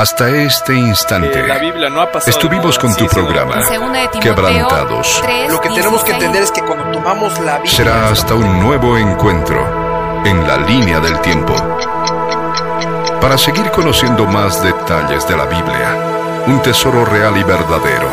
Hasta este instante, estuvimos con tu programa, Quebrantados. Lo que tenemos que entender es que cuando tomamos la Biblia... Será hasta un nuevo encuentro en la línea del tiempo. Para seguir conociendo más detalles de la Biblia, un tesoro real y verdadero.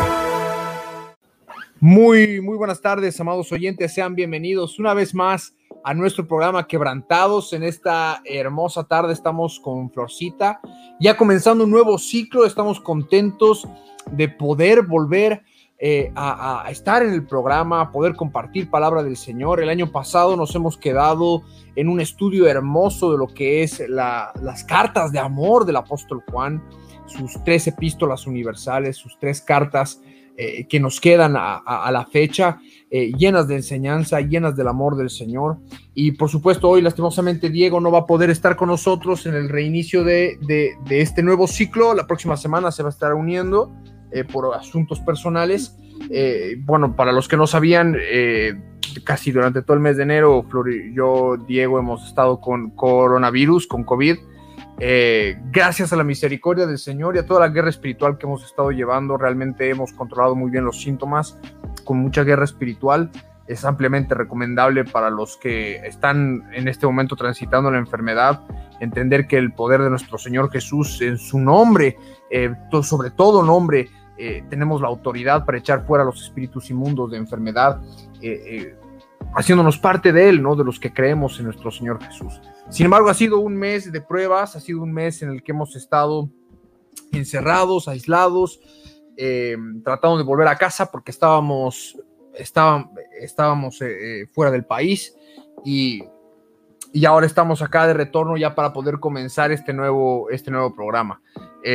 Muy, muy buenas tardes, amados oyentes. Sean bienvenidos una vez más a nuestro programa Quebrantados. En esta hermosa tarde estamos con Florcita, ya comenzando un nuevo ciclo. Estamos contentos de poder volver eh, a, estar en el programa, a poder compartir palabra del Señor. El año pasado nos hemos quedado en un estudio hermoso de lo que es las cartas de amor del apóstol Juan, sus tres epístolas universales, sus tres cartas eh, que nos quedan a, la fecha, eh, llenas de enseñanza, llenas del amor del Señor. Y por supuesto, hoy lastimosamente Diego no va a poder estar con nosotros en el reinicio de, este nuevo ciclo. La próxima semana se va a estar uniendo eh, por asuntos personales. bueno, para los que no sabían, casi durante todo el mes de enero, yo, Diego, hemos estado con coronavirus, con COVID. Eh, gracias a la misericordia del Señor y a toda la guerra espiritual que hemos estado llevando, realmente hemos controlado muy bien los síntomas con mucha guerra espiritual. Es ampliamente recomendable para los que están en este momento transitando la enfermedad, entender que el poder de nuestro Señor Jesús en su nombre, eh, sobre todo nombre, eh, tenemos la autoridad para echar fuera los espíritus inmundos de enfermedad, haciéndonos parte de Él, ¿no? De los que creemos en nuestro Señor Jesús. Sin embargo, ha sido un mes de pruebas, ha sido un mes en el que hemos estado encerrados, aislados, eh, tratando de volver a casa porque estábamos, estábamos eh, eh, fuera del país y, y, ahora estamos acá de retorno ya para poder comenzar este nuevo, este nuevo programa.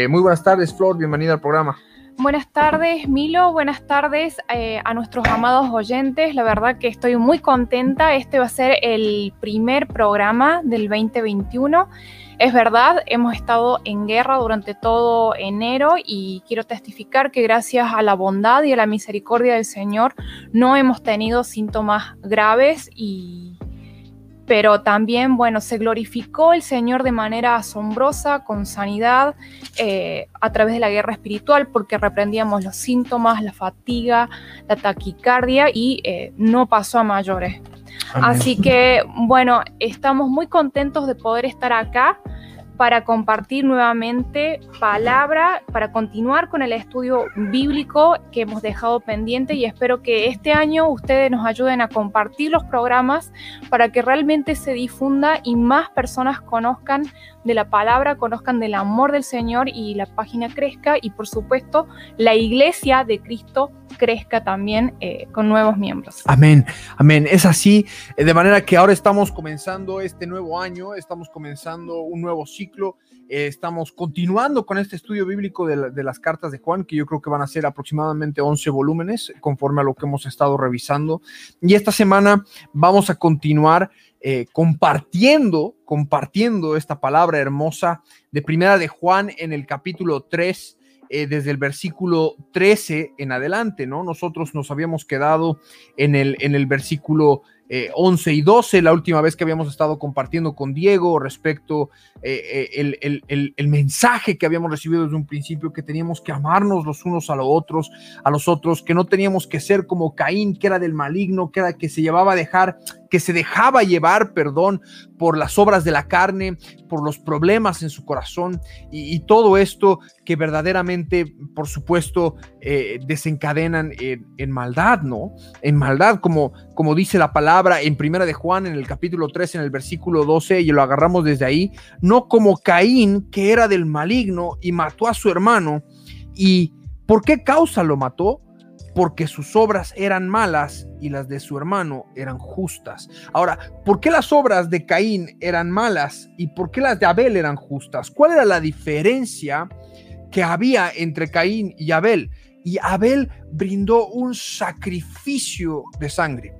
muy buenas tardes, Flor, bienvenida al programa. Buenas tardes, Milo. Buenas tardes eh, a nuestros amados oyentes. La verdad que estoy muy contenta. Este va a ser el primer programa del 2021. Es verdad, hemos estado en guerra durante todo enero y quiero testificar que gracias a la bondad y a la misericordia del Señor no hemos tenido síntomas graves y pero también, bueno, se glorificó el Señor de manera asombrosa, con sanidad, eh, a través de la guerra espiritual, porque reprendíamos los síntomas, la fatiga, la taquicardia y eh, no pasó a mayores. Así que, bueno, estamos muy contentos de poder estar acá para compartir nuevamente palabra, para continuar con el estudio bíblico que hemos dejado pendiente y espero que este año ustedes nos ayuden a compartir los programas para que realmente se difunda y más personas conozcan de la palabra, conozcan del amor del Señor y la página crezca y por supuesto la iglesia de Cristo crezca también eh, con nuevos miembros. Amén, amén. Es así, eh, de manera que ahora estamos comenzando este nuevo año, estamos comenzando un nuevo ciclo, eh, estamos continuando con este estudio bíblico de, de, las cartas de Juan, que yo creo que van a ser aproximadamente 11 volúmenes, conforme a lo que hemos estado revisando. Y esta semana vamos a continuar eh, compartiendo, compartiendo esta palabra hermosa de Primera de Juan en el capítulo 3, eh, desde el versículo 13 en adelante, ¿no? Nosotros nos habíamos quedado en el, en el versículo 11 eh, y 12, la última vez que habíamos estado compartiendo con Diego respecto eh, eh, el, mensaje que habíamos recibido desde un principio, que teníamos que amarnos los unos a los otros, a los otros, que no teníamos que ser como Caín, que era del maligno, que era que se llevaba a dejar, que se dejaba llevar, perdón, por las obras de la carne, por los problemas en su corazón y, todo esto que verdaderamente, por supuesto, desencadenan en, en, maldad, ¿no? En maldad, como, como dice la palabra en Primera de Juan, en el capítulo 3, en el versículo 12, y lo agarramos desde ahí, no como Caín, que era del maligno y mató a su hermano. ¿Y por qué causa lo mató? Porque sus obras eran malas y las de su hermano eran justas. Ahora, ¿por qué las obras de Caín eran malas y por qué las de Abel eran justas? ¿Cuál era la diferencia que había entre Caín y Abel? Y Abel brindó un sacrificio de sangre.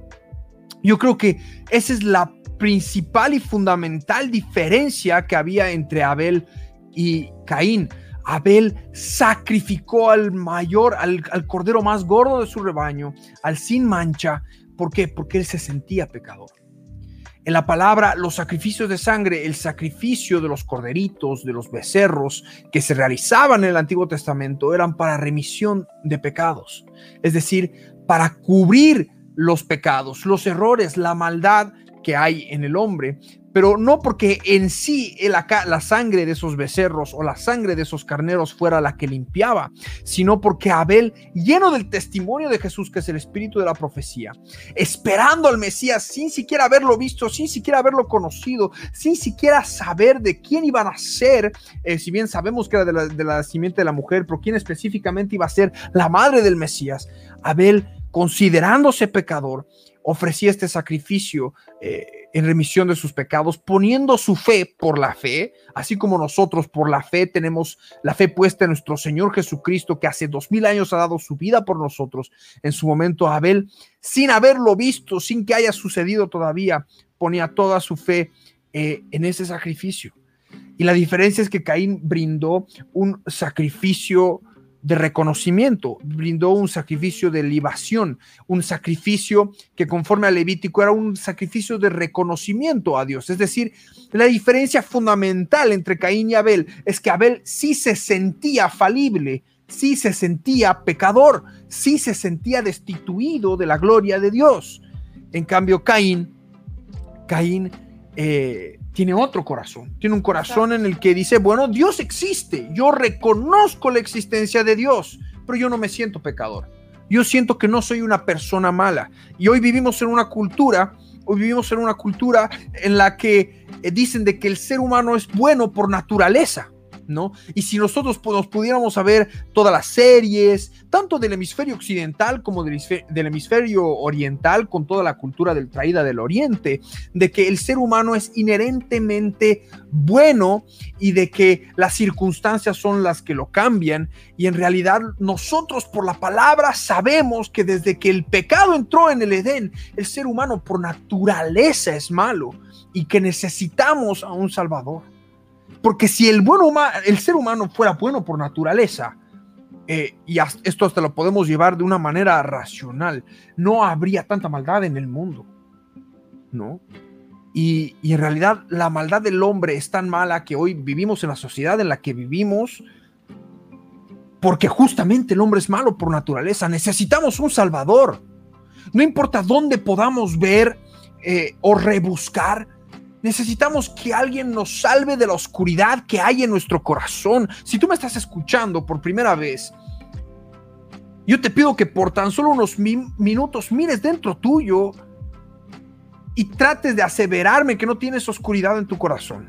Yo creo que esa es la principal y fundamental diferencia que había entre Abel y Caín. Abel sacrificó al mayor, al, cordero más gordo de su rebaño, al sin mancha. ¿Por qué? Porque él se sentía pecador. En la palabra, los sacrificios de sangre, el sacrificio de los corderitos, de los becerros que se realizaban en el Antiguo Testamento eran para remisión de pecados, es decir, para cubrir los pecados, los errores, la maldad que hay en el hombre, pero no porque en sí la, la, sangre de esos becerros o la sangre de esos carneros fuera la que limpiaba, sino porque Abel, lleno del testimonio de Jesús, que es el espíritu de la profecía, esperando al Mesías sin siquiera haberlo visto, sin siquiera haberlo conocido, sin siquiera saber de quién iban a ser, eh, si bien sabemos que era de la, de la simiente de la mujer, pero quién específicamente iba a ser la madre del Mesías, Abel, considerándose pecador, ofrecía este sacrificio. Eh, en remisión de sus pecados, poniendo su fe por la fe, así como nosotros por la fe tenemos la fe puesta en nuestro Señor Jesucristo, que hace dos mil años ha dado su vida por nosotros. En su momento, Abel, sin haberlo visto, sin que haya sucedido todavía, ponía toda su fe eh, en ese sacrificio. Y la diferencia es que Caín brindó un sacrificio de reconocimiento, brindó un sacrificio de libación, un sacrificio que conforme al Levítico era un sacrificio de reconocimiento a Dios. Es decir, la diferencia fundamental entre Caín y Abel es que Abel sí se sentía falible, sí se sentía pecador, sí se sentía destituido de la gloria de Dios. En cambio, Caín, Caín eh, tiene otro corazón, tiene un corazón en el que dice, bueno, Dios existe, yo reconozco la existencia de Dios, pero yo no me siento pecador. Yo siento que no soy una persona mala. Y hoy vivimos en una cultura, hoy vivimos en una cultura en la que eh, dicen de que el ser humano es bueno por naturaleza. ¿No? Y si nosotros nos pudiéramos saber todas las series, tanto del hemisferio occidental como del hemisferio, oriental, con toda la cultura del traída del oriente, de que el ser humano es inherentemente bueno y de que las circunstancias son las que lo cambian. Y en realidad nosotros por la palabra sabemos que desde que el pecado entró en el Edén, el ser humano por naturaleza es malo y que necesitamos a un Salvador. Porque si el, el ser humano fuera bueno por naturaleza, eh, y esto hasta lo podemos llevar de una manera racional, no habría tanta maldad en el mundo, ¿no? Y, y, en realidad la maldad del hombre es tan mala que hoy vivimos en la sociedad en la que vivimos porque justamente el hombre es malo por naturaleza. Necesitamos un salvador. No importa dónde podamos ver eh, o rebuscar, Necesitamos que alguien nos salve de la oscuridad que hay en nuestro corazón. Si tú me estás escuchando por primera vez, yo te pido que por tan solo unos minutos mires dentro tuyo y trates de aseverarme que no tienes oscuridad en tu corazón.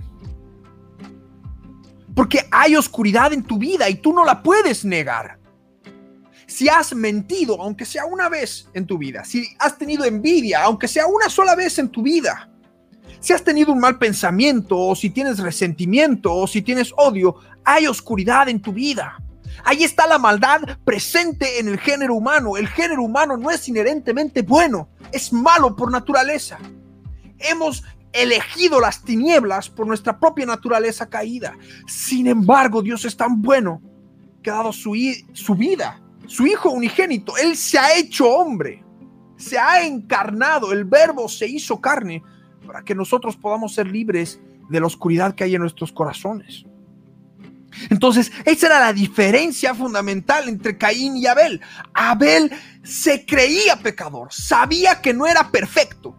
Porque hay oscuridad en tu vida y tú no la puedes negar. Si has mentido, aunque sea una vez en tu vida, si has tenido envidia, aunque sea una sola vez en tu vida, si has tenido un mal pensamiento, o si tienes resentimiento, o si tienes odio, hay oscuridad en tu vida. Ahí está la maldad presente en el género humano. El género humano no es inherentemente bueno, es malo por naturaleza. Hemos elegido las tinieblas por nuestra propia naturaleza caída. Sin embargo, Dios es tan bueno que ha dado su, su vida, su Hijo unigénito. Él se ha hecho hombre, se ha encarnado, el verbo se hizo carne para que nosotros podamos ser libres de la oscuridad que hay en nuestros corazones. Entonces, esa era la diferencia fundamental entre Caín y Abel. Abel se creía pecador, sabía que no era perfecto,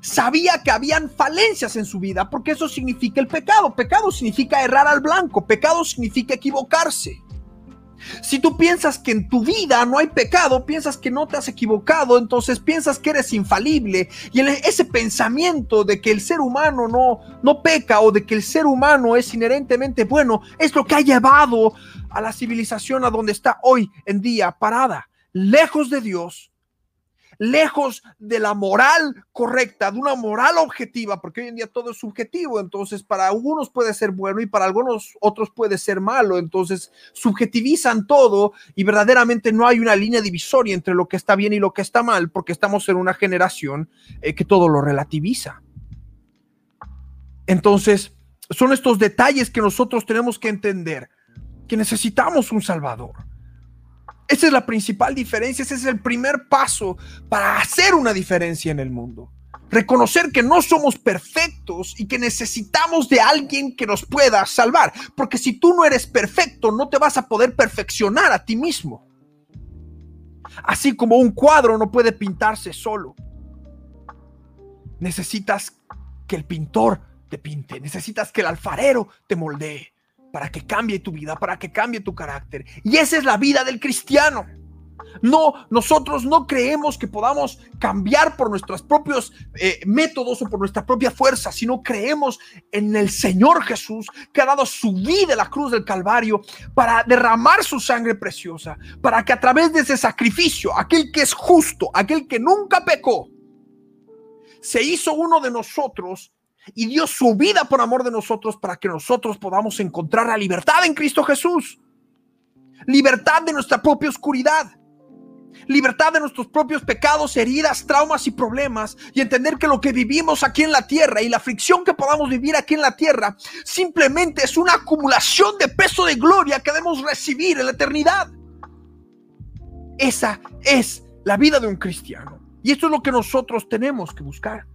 sabía que habían falencias en su vida, porque eso significa el pecado. Pecado significa errar al blanco, pecado significa equivocarse. Si tú piensas que en tu vida no hay pecado, piensas que no te has equivocado, entonces piensas que eres infalible. Y ese pensamiento de que el ser humano no, no peca o de que el ser humano es inherentemente bueno, es lo que ha llevado a la civilización a donde está hoy en día parada, lejos de Dios lejos de la moral correcta, de una moral objetiva, porque hoy en día todo es subjetivo, entonces para algunos puede ser bueno y para algunos otros puede ser malo, entonces subjetivizan todo y verdaderamente no hay una línea divisoria entre lo que está bien y lo que está mal, porque estamos en una generación eh, que todo lo relativiza. Entonces, son estos detalles que nosotros tenemos que entender, que necesitamos un Salvador esa es la principal diferencia, ese es el primer paso para hacer una diferencia en el mundo. Reconocer que no somos perfectos y que necesitamos de alguien que nos pueda salvar. Porque si tú no eres perfecto, no te vas a poder perfeccionar a ti mismo. Así como un cuadro no puede pintarse solo. Necesitas que el pintor te pinte. Necesitas que el alfarero te moldee para que cambie tu vida, para que cambie tu carácter. Y esa es la vida del cristiano. No, nosotros no creemos que podamos cambiar por nuestros propios eh, métodos o por nuestra propia fuerza, sino creemos en el Señor Jesús que ha dado su vida en la cruz del Calvario para derramar su sangre preciosa, para que a través de ese sacrificio, aquel que es justo, aquel que nunca pecó, se hizo uno de nosotros y dio su vida por amor de nosotros para que nosotros podamos encontrar la libertad en Cristo Jesús. Libertad de nuestra propia oscuridad. Libertad de nuestros propios pecados, heridas, traumas y problemas. Y entender que lo que vivimos aquí en la tierra y la fricción que podamos vivir aquí en la tierra simplemente es una acumulación de peso de gloria que debemos recibir en la eternidad. Esa es la vida de un cristiano. Y esto es lo que nosotros tenemos que buscar.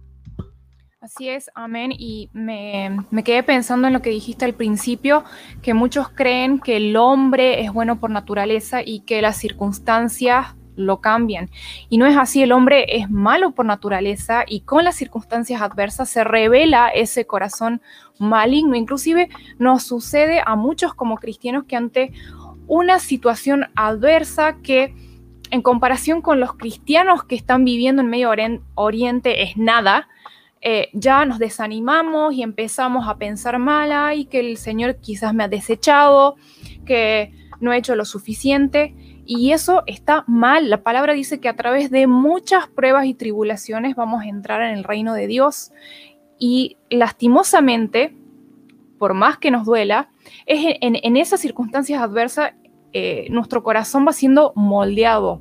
Así es, amén. Y me, quedé pensando en lo que dijiste al principio, que muchos creen que el hombre es bueno por naturaleza y que las circunstancias lo cambian. Y no es así, el hombre es malo por naturaleza y con las circunstancias adversas se revela ese corazón maligno. Inclusive nos sucede a muchos como cristianos que ante una situación adversa que en comparación con los cristianos que están viviendo en Medio Oriente es nada, eh, ya nos desanimamos y empezamos a pensar mal, ay, que el Señor quizás me ha desechado, que no he hecho lo suficiente. Y eso está mal. La palabra dice que a través de muchas pruebas y tribulaciones vamos a entrar en el reino de Dios. Y lastimosamente, por más que nos duela, es en, esas circunstancias adversas eh, nuestro corazón va siendo moldeado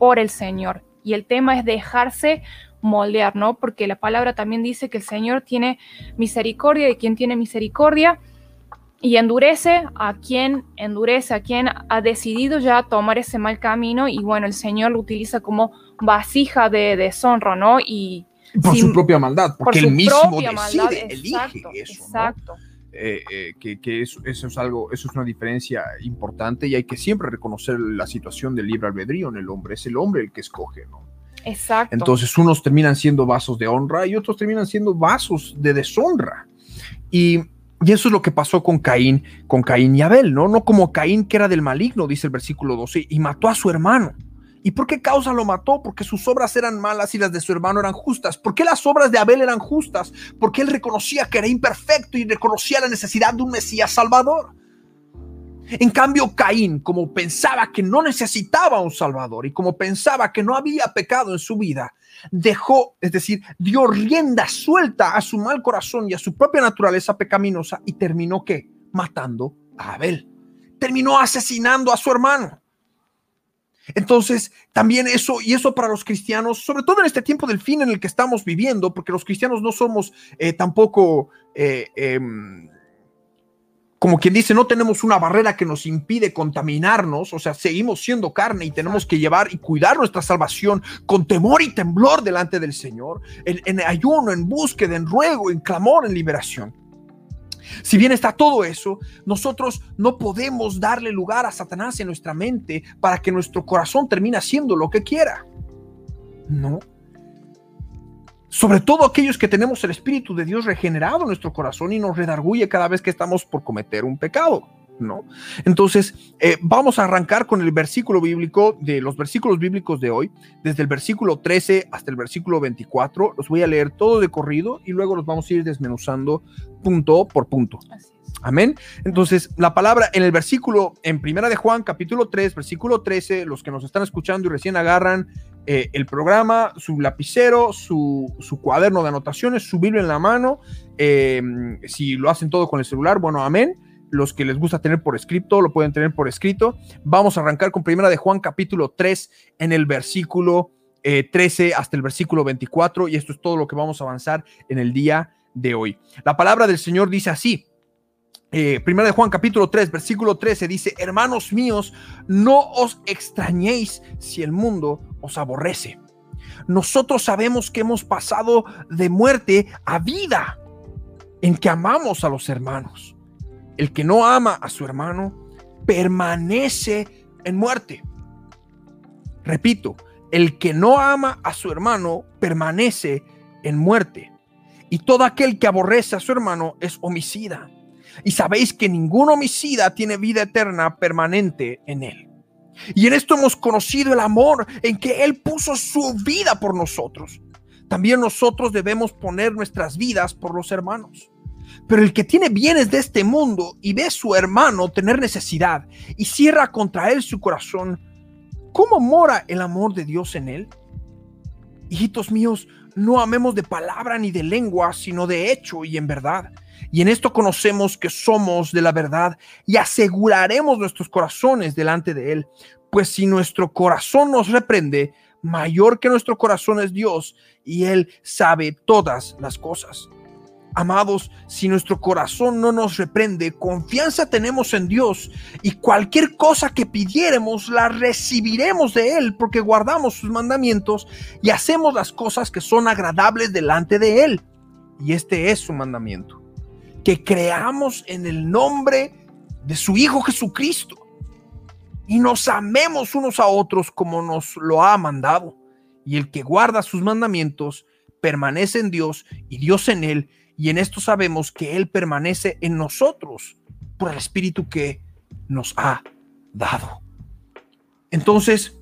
por el Señor. Y el tema es dejarse moldear, ¿no? Porque la palabra también dice que el Señor tiene misericordia de quien tiene misericordia y endurece a quien endurece, a quien ha decidido ya tomar ese mal camino y bueno, el Señor lo utiliza como vasija de deshonra, ¿no? Y por su propia maldad, porque él mismo decide, elige eso. Exacto. Eh, eh, que, eso, eso, es algo, eso es una diferencia importante y hay que siempre reconocer la situación del libre albedrío en el hombre. Es el hombre el que escoge, ¿no? Exacto. Entonces unos terminan siendo vasos de honra y otros terminan siendo vasos de deshonra. Y, eso es lo que pasó con Caín, con Caín y Abel, ¿no? No como Caín que era del maligno, dice el versículo 12, y mató a su hermano. ¿Y por qué causa lo mató? Porque sus obras eran malas y las de su hermano eran justas. ¿Por qué las obras de Abel eran justas? Porque él reconocía que era imperfecto y reconocía la necesidad de un Mesías Salvador. En cambio, Caín, como pensaba que no necesitaba un Salvador y como pensaba que no había pecado en su vida, dejó, es decir, dio rienda suelta a su mal corazón y a su propia naturaleza pecaminosa y terminó que matando a Abel. Terminó asesinando a su hermano. Entonces, también eso, y eso para los cristianos, sobre todo en este tiempo del fin en el que estamos viviendo, porque los cristianos no somos eh, tampoco eh, em, como quien dice, no tenemos una barrera que nos impide contaminarnos, o sea, seguimos siendo carne y tenemos que llevar y cuidar nuestra salvación con temor y temblor delante del Señor, en, ayuno, en búsqueda, en ruego, en clamor, en liberación. Si bien está todo eso, nosotros no podemos darle lugar a Satanás en nuestra mente para que nuestro corazón termine haciendo lo que quiera. No, sobre todo aquellos que tenemos el Espíritu de Dios regenerado en nuestro corazón y nos redarguye cada vez que estamos por cometer un pecado. ¿no? Entonces, eh, vamos a arrancar con el versículo bíblico de los versículos bíblicos de hoy, desde el versículo 13 hasta el versículo 24. Los voy a leer todo de corrido y luego los vamos a ir desmenuzando punto por punto. Amén. Entonces, la palabra en el versículo, en Primera de Juan, capítulo 3, versículo 13, los que nos están escuchando y recién agarran eh, el programa, su lapicero, su, cuaderno de anotaciones, su Biblia en la mano. Eh, si lo hacen todo con el celular, bueno, amén. Los que les gusta tener por escrito, lo pueden tener por escrito. Vamos a arrancar con primera de Juan capítulo 3 en el versículo 13 eh, hasta el versículo 24 y esto es todo lo que vamos a avanzar en el día de hoy. La palabra del Señor dice así. Primera de Juan capítulo 3, versículo 13 dice, hermanos míos, no os extrañéis si el mundo os aborrece. nosotros sabemos que hemos pasado de muerte a vida, en que amamos a los hermanos. El que no ama a su hermano permanece en muerte. Repito, el que no ama a su hermano permanece en muerte. Y todo aquel que aborrece a su hermano es homicida. Y sabéis que ningún homicida tiene vida eterna permanente en él. Y en esto hemos conocido el amor en que Él puso su vida por nosotros. También nosotros debemos poner nuestras vidas por los hermanos. Pero el que tiene bienes de este mundo y ve a su hermano tener necesidad y cierra contra él su corazón, ¿cómo mora el amor de Dios en él? Hijitos míos, no amemos de palabra ni de lengua, sino de hecho y en verdad. Y en esto conocemos que somos de la verdad y aseguraremos nuestros corazones delante de Él. Pues si nuestro corazón nos reprende, mayor que nuestro corazón es Dios y Él sabe todas las cosas. Amados, si nuestro corazón no nos reprende, confianza tenemos en Dios y cualquier cosa que pidiéremos la recibiremos de Él porque guardamos sus mandamientos y hacemos las cosas que son agradables delante de Él. Y este es su mandamiento, que creamos en el nombre de su Hijo Jesucristo y nos amemos unos a otros como nos lo ha mandado. Y el que guarda sus mandamientos permanece en Dios y Dios en él y en esto sabemos que Él permanece en nosotros por el Espíritu que nos ha dado. Entonces,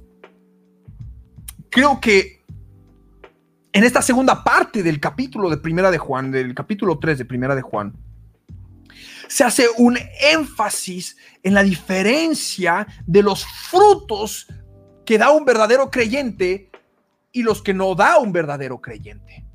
creo que en esta segunda parte del capítulo de Primera de Juan, del capítulo 3 de Primera de Juan, se hace un énfasis en la diferencia de los frutos que da un verdadero creyente y los que no da un verdadero creyente.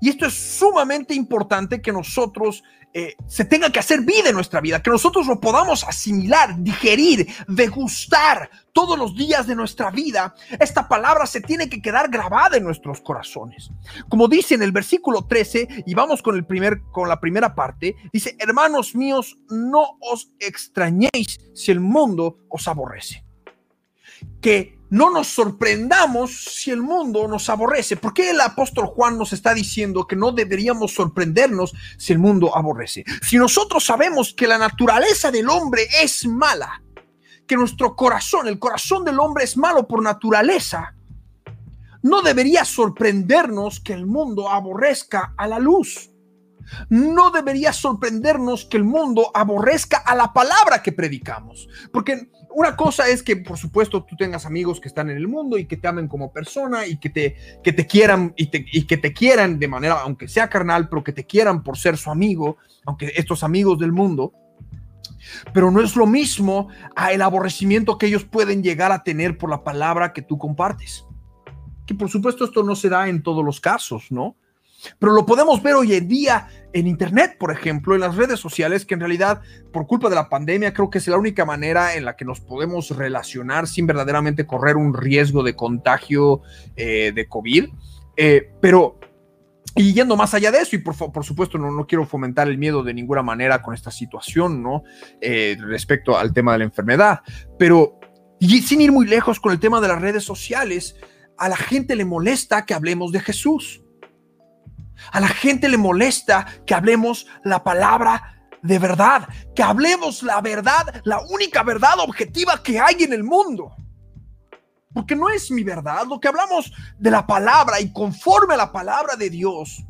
Y esto es sumamente importante que nosotros eh, se tenga que hacer vida en nuestra vida, que nosotros lo podamos asimilar, digerir, degustar todos los días de nuestra vida. Esta palabra se tiene que quedar grabada en nuestros corazones. Como dice en el versículo 13, y vamos con, el primer, con la primera parte, dice, hermanos míos, no os extrañéis si el mundo os aborrece. Que no nos sorprendamos si el mundo nos aborrece. ¿Por qué el apóstol Juan nos está diciendo que no deberíamos sorprendernos si el mundo aborrece? Si nosotros sabemos que la naturaleza del hombre es mala, que nuestro corazón, el corazón del hombre es malo por naturaleza, no debería sorprendernos que el mundo aborrezca a la luz. No debería sorprendernos que el mundo aborrezca a la palabra que predicamos, porque una cosa es que, por supuesto, tú tengas amigos que están en el mundo y que te amen como persona y que te, que te quieran y, que te quieran de manera, aunque sea carnal, pero que te quieran por ser su amigo, aunque estos amigos del mundo. Pero no es lo mismo a el aborrecimiento que ellos pueden llegar a tener por la palabra que tú compartes. Que por supuesto esto no se da en todos los casos, ¿no? Pero lo podemos ver hoy en día en Internet, por ejemplo, en las redes sociales, que en realidad, por culpa de la pandemia, creo que es la única manera en la que nos podemos relacionar sin verdaderamente correr un riesgo de contagio eh, de COVID. Eh, pero, y yendo más allá de eso, y por, por supuesto no, no, quiero fomentar el miedo de ninguna manera con esta situación, ¿no? Eh, respecto al tema de la enfermedad, pero sin ir muy lejos con el tema de las redes sociales, a la gente le molesta que hablemos de Jesús. A la gente le molesta que hablemos la palabra de verdad, que hablemos la verdad, la única verdad objetiva que hay en el mundo. Porque no es mi verdad, lo que hablamos de la palabra y conforme a la palabra de Dios,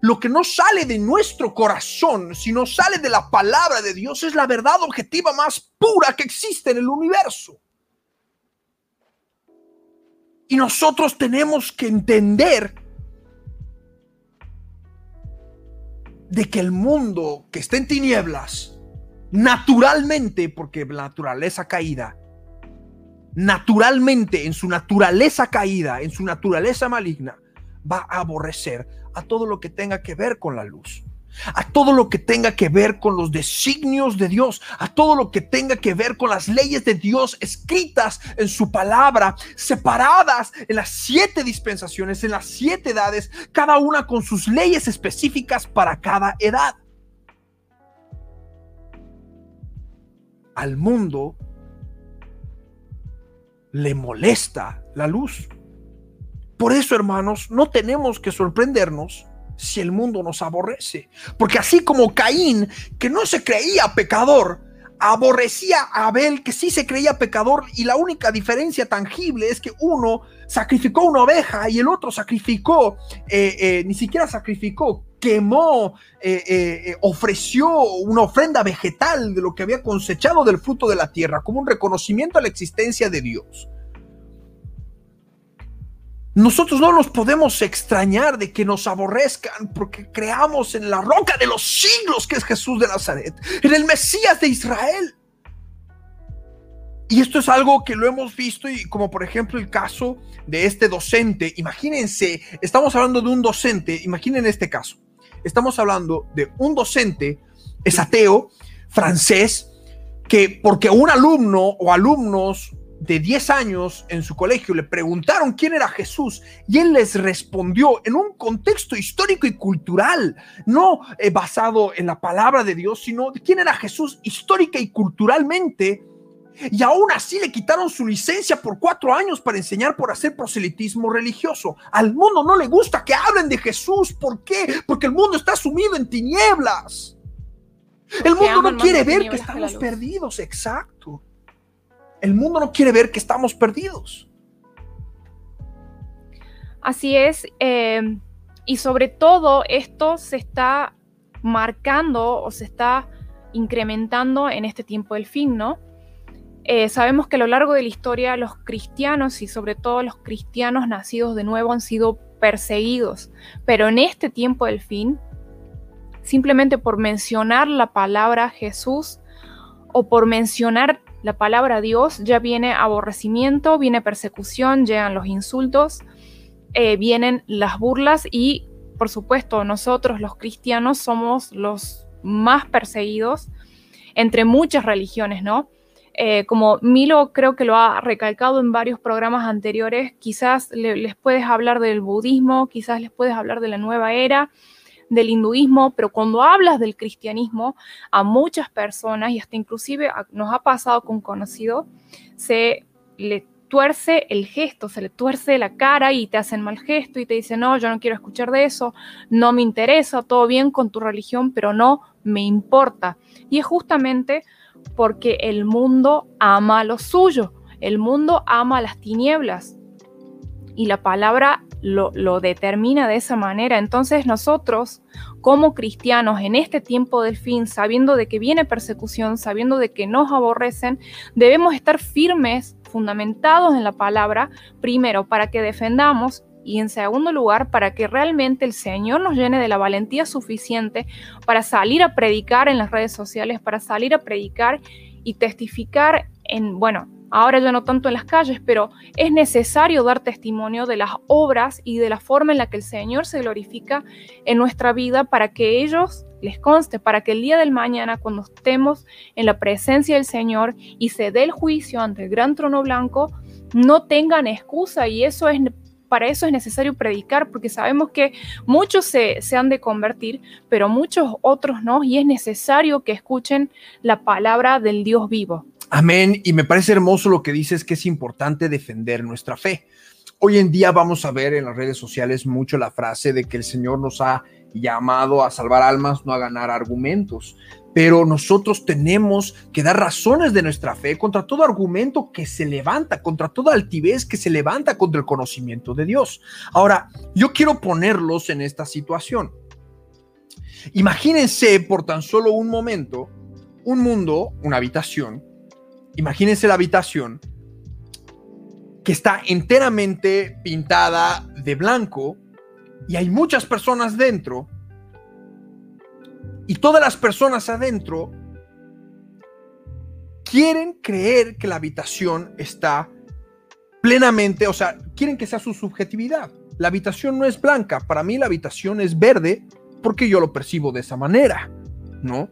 lo que no sale de nuestro corazón, sino sale de la palabra de Dios, es la verdad objetiva más pura que existe en el universo. Y nosotros tenemos que entender de que el mundo que está en tinieblas, naturalmente, porque la naturaleza caída, naturalmente, en su naturaleza caída, en su naturaleza maligna, va a aborrecer a todo lo que tenga que ver con la luz a todo lo que tenga que ver con los designios de Dios, a todo lo que tenga que ver con las leyes de Dios escritas en su palabra, separadas en las siete dispensaciones, en las siete edades, cada una con sus leyes específicas para cada edad. Al mundo le molesta la luz Por eso, hermanos, no tenemos que sorprendernos si el mundo nos aborrece. Porque así como Caín, que no se creía pecador, aborrecía a Abel, que sí se creía pecador, y la única diferencia tangible es que uno sacrificó una oveja y el otro sacrificó, eh, eh, ni siquiera sacrificó, quemó, eh, ofreció una ofrenda vegetal de lo que había cosechado del fruto de la tierra, como un reconocimiento a la existencia de Dios. Nosotros no nos podemos extrañar de que nos aborrezcan porque creamos en la roca de los siglos que es Jesús de Nazaret, en el Mesías de Israel. Y esto es algo que lo hemos visto y como por ejemplo el caso de este docente, imagínense, estamos hablando de un docente, imaginen este caso, estamos hablando de un docente, es ateo, francés, que porque un alumno o alumnos de 10 años en su colegio le preguntaron quién era Jesús y él les respondió en un contexto histórico y cultural, no eh, basado en la palabra de Dios, sino de quién era Jesús histórica y culturalmente. Y aún así le quitaron su licencia por cuatro años para enseñar por hacer proselitismo religioso. Al mundo no le gusta que hablen de Jesús. ¿Por qué? Porque el mundo está sumido en tinieblas. El mundo no quiere ver que estamos perdidos, exacto. El mundo no quiere ver que estamos perdidos. Así es. Eh, y sobre todo esto se está marcando o se está incrementando en este tiempo del fin, ¿no? Eh, sabemos que a lo largo de la historia los cristianos y sobre todo los cristianos nacidos de nuevo han sido perseguidos, pero en este tiempo del fin, simplemente por mencionar la palabra Jesús o por mencionar la palabra Dios, ya viene aborrecimiento, viene persecución, llegan los insultos, eh, vienen las burlas y, por supuesto, nosotros los cristianos somos los más perseguidos entre muchas religiones, ¿no? Eh, como Milo creo que lo ha recalcado en varios programas anteriores, quizás les puedes hablar del budismo, quizás les puedes hablar de la nueva era, del hinduismo, pero cuando hablas del cristianismo, a muchas personas, y hasta inclusive nos ha pasado con conocido, se le tuerce el gesto, se le tuerce la cara y te hacen mal gesto y te dicen, no, yo no quiero escuchar de eso, no me interesa, todo bien con tu religión, pero no me importa. Y es justamente porque el mundo ama lo suyo, el mundo ama las tinieblas. Y la palabra lo, determina de esa manera. Entonces nosotros, como cristianos, en este tiempo del fin, sabiendo de que viene persecución, sabiendo de que nos aborrecen, debemos estar firmes, fundamentados en la palabra, primero, para que defendamos y en segundo lugar, para que realmente el Señor nos llene de la valentía suficiente para salir a predicar en las redes sociales, para salir a predicar y testificar en, bueno, ahora ya no tanto en las calles, pero es necesario dar testimonio de las obras y de la forma en la que el Señor se glorifica en nuestra vida para que ellos les conste, para que el día del mañana, cuando estemos en la presencia del Señor y se dé el juicio ante el gran trono blanco, no tengan excusa y eso es para eso es necesario predicar, porque sabemos que muchos se, se, han de convertir, pero muchos otros no, y es necesario que escuchen la palabra del Dios vivo. Amén. Y me parece hermoso lo que dices que es importante defender nuestra fe. Hoy en día vamos a ver en las redes sociales mucho la frase de que el Señor nos ha llamado a salvar almas, no a ganar argumentos. Pero nosotros tenemos que dar razones de nuestra fe contra todo argumento que se levanta, contra toda altivez que se levanta contra el conocimiento de Dios. Ahora, yo quiero ponerlos en esta situación. Imagínense por tan solo un momento un mundo, una habitación, imagínense la habitación que está enteramente pintada de blanco y hay muchas personas dentro y todas las personas adentro quieren creer que la habitación está plenamente, o sea, quieren que sea su subjetividad. La habitación no es blanca, para mí la habitación es verde porque yo lo percibo de esa manera, ¿no?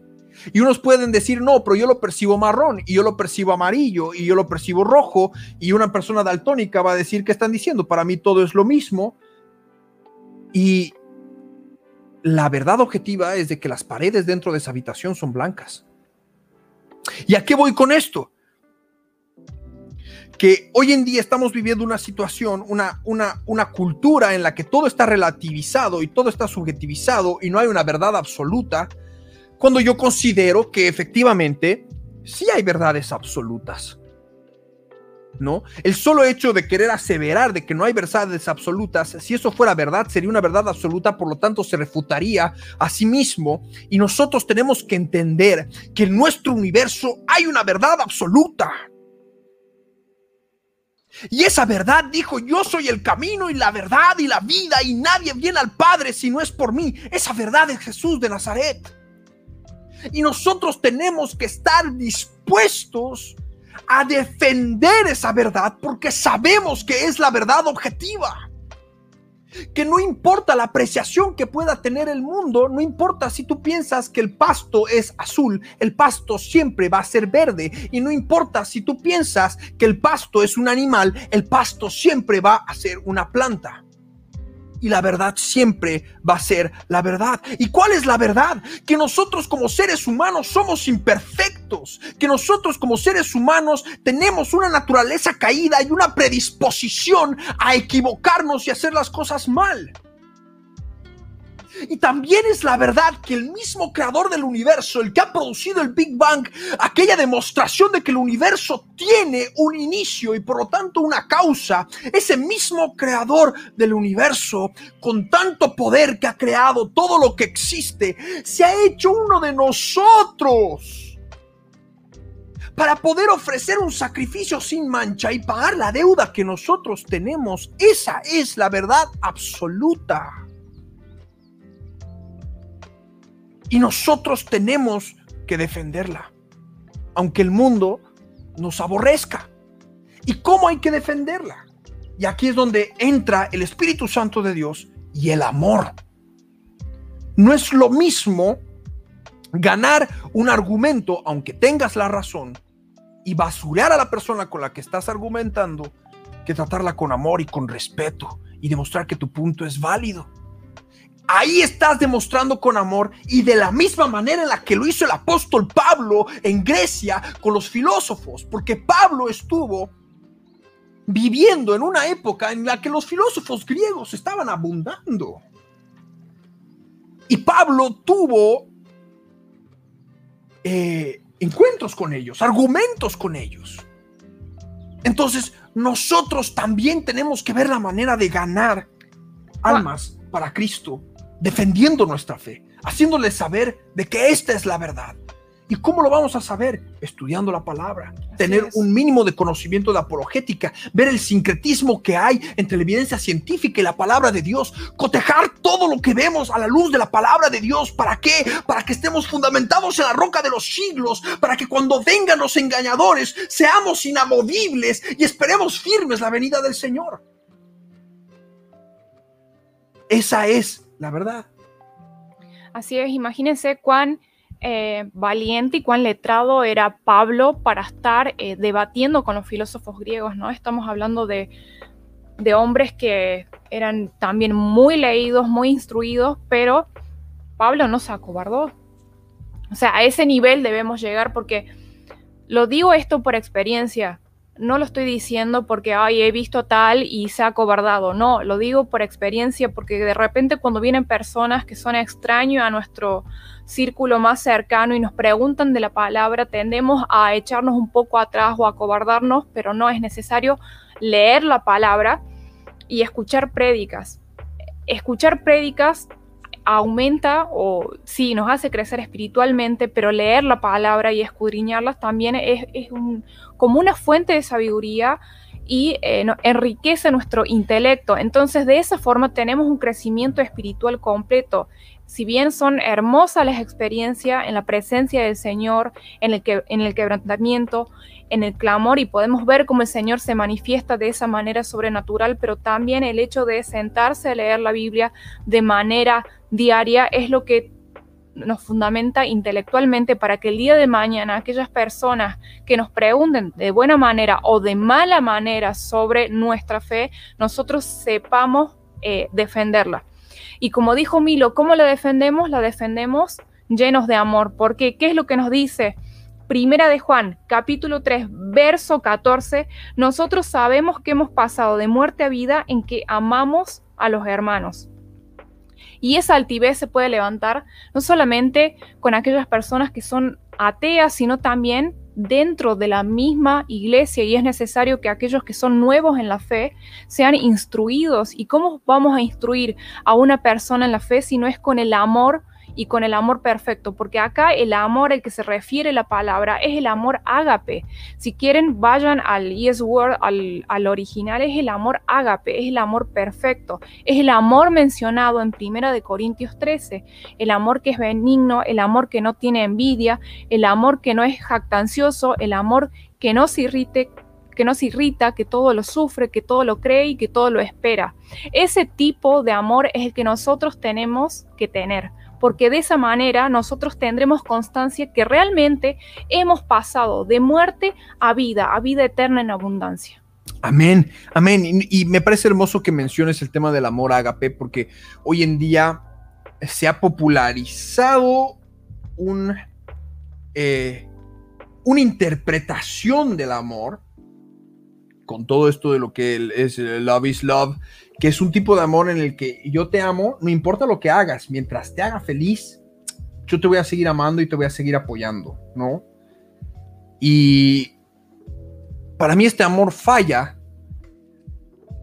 Y unos pueden decir, no, pero yo lo percibo marrón, y yo lo percibo amarillo, y yo lo percibo rojo, y una persona daltónica va a decir que están diciendo, para mí todo es lo mismo. Y la verdad objetiva es de que las paredes dentro de esa habitación son blancas. ¿Y a qué voy con esto? que hoy en día estamos viviendo una situación, una, una, una cultura en la que todo está relativizado y todo está subjetivizado y no hay una verdad absoluta, cuando yo considero que efectivamente sí hay verdades absolutas. ¿No? El solo hecho de querer aseverar de que no hay verdades absolutas, si eso fuera verdad, sería una verdad absoluta, por lo tanto se refutaría a sí mismo y nosotros tenemos que entender que en nuestro universo hay una verdad absoluta. Y esa verdad dijo, yo soy el camino y la verdad y la vida y nadie viene al Padre si no es por mí. Esa verdad es Jesús de Nazaret. Y nosotros tenemos que estar dispuestos a defender esa verdad porque sabemos que es la verdad objetiva que no importa la apreciación que pueda tener el mundo, no importa si tú piensas que el pasto es azul, el pasto siempre va a ser verde. Y no importa si tú piensas que el pasto es un animal, el pasto siempre va a ser una planta y la verdad siempre va a ser la verdad. ¿Y cuál es la verdad? Que nosotros como seres humanos somos imperfectos, que nosotros como seres humanos tenemos una naturaleza caída y una predisposición a equivocarnos y hacer las cosas mal. Y también es la verdad que el mismo creador del universo, el que ha producido el Big Bang, aquella demostración de que el universo tiene un inicio y por lo tanto una causa, ese mismo creador del universo, con tanto poder que ha creado todo lo que existe, se ha hecho uno de nosotros para poder ofrecer un sacrificio sin mancha y pagar la deuda que nosotros tenemos. Esa es la verdad absoluta. Y nosotros tenemos que defenderla, aunque el mundo nos aborrezca. ¿Y cómo hay que defenderla? Y aquí es donde entra el Espíritu Santo de Dios y el amor. No es lo mismo ganar un argumento, aunque tengas la razón, y basurear a la persona con la que estás argumentando, que tratarla con amor y con respeto y demostrar que tu punto es válido. Ahí estás demostrando con amor y de la misma manera en la que lo hizo el apóstol Pablo en Grecia con los filósofos, porque Pablo estuvo viviendo en una época en la que los filósofos griegos estaban abundando. Y Pablo tuvo eh, encuentros con ellos, argumentos con ellos. Entonces, nosotros también tenemos que ver la manera de ganar almas para Cristo defendiendo nuestra fe, haciéndoles saber de que esta es la verdad. ¿Y cómo lo vamos a saber? Estudiando la palabra, tener un mínimo de conocimiento de apologética, ver el sincretismo que hay entre la evidencia científica y la palabra de Dios, cotejar todo lo que vemos a la luz de la palabra de Dios. ¿Para qué? Para que estemos fundamentados en la roca de los siglos, para que cuando vengan los engañadores seamos inamovibles y esperemos firmes la venida del Señor. Esa es la verdad. Así es, imagínense cuán eh, valiente y cuán letrado era Pablo para estar eh, debatiendo con los filósofos griegos, ¿no? Estamos hablando de, de hombres que eran también muy leídos, muy instruidos, pero Pablo no se acobardó. O sea, a ese nivel debemos llegar porque lo digo esto por experiencia no lo estoy diciendo porque, ay, he visto tal y se ha cobardado. No, lo digo por experiencia porque de repente cuando vienen personas que son extraños a nuestro círculo más cercano y nos preguntan de la palabra, tendemos a echarnos un poco atrás o a cobardarnos, pero no es necesario leer la palabra y escuchar prédicas. Escuchar prédicas aumenta o sí, nos hace crecer espiritualmente, pero leer la palabra y escudriñarlas también es, como una fuente de sabiduría y eh, enriquece nuestro intelecto. Entonces, de esa forma tenemos un crecimiento espiritual completo. Si bien son hermosas las experiencias en la presencia del Señor, en el, que, en el quebrantamiento, en el clamor y podemos ver cómo el Señor se manifiesta de esa manera sobrenatural, pero también el hecho de sentarse a leer la Biblia de manera diaria es lo que nos fundamenta intelectualmente para que el día de mañana aquellas personas que nos pregunten de buena manera o de mala manera sobre nuestra fe, nosotros sepamos eh, defenderla. Y como dijo Milo, ¿cómo la defendemos? La defendemos llenos de amor, porque ¿qué es lo que nos dice Primera de Juan, capítulo 3, verso 14, nosotros sabemos que hemos pasado de muerte a vida en que amamos a los hermanos. Y esa altivez se puede levantar no solamente con aquellas personas que son ateas, sino también dentro de la misma iglesia y es necesario que aquellos que son nuevos en la fe sean instruidos. ¿Y cómo vamos a instruir a una persona en la fe si no es con el amor y con el amor perfecto, porque acá el amor al que se refiere la palabra es el amor ágape. Si quieren, vayan al Yes Word, al, al original, es el amor ágape, es el amor perfecto, es el amor mencionado en Primera de Corintios 13, el amor que es benigno, el amor que no tiene envidia, el amor que no es jactancioso, el amor que no se que no se irrita, que todo lo sufre, que todo lo cree y que todo lo espera. Ese tipo de amor es el que nosotros tenemos que tener porque de esa manera nosotros tendremos constancia que realmente hemos pasado de muerte a vida, a vida eterna en abundancia. Amén, amén. Y, me parece hermoso que menciones el tema del amor agape, porque hoy en día se ha popularizado un, eh, una interpretación del amor con todo esto de lo que es love is love, que es un tipo de amor en el que yo te amo, no importa lo que hagas, mientras te haga feliz, yo te voy a seguir amando y te voy a seguir apoyando, ¿no? Y para mí este amor falla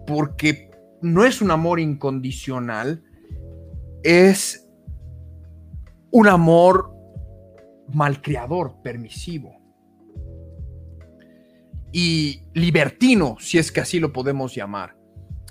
porque no es un amor incondicional, es un amor malcriador, permisivo y libertino, si es que así lo podemos llamar.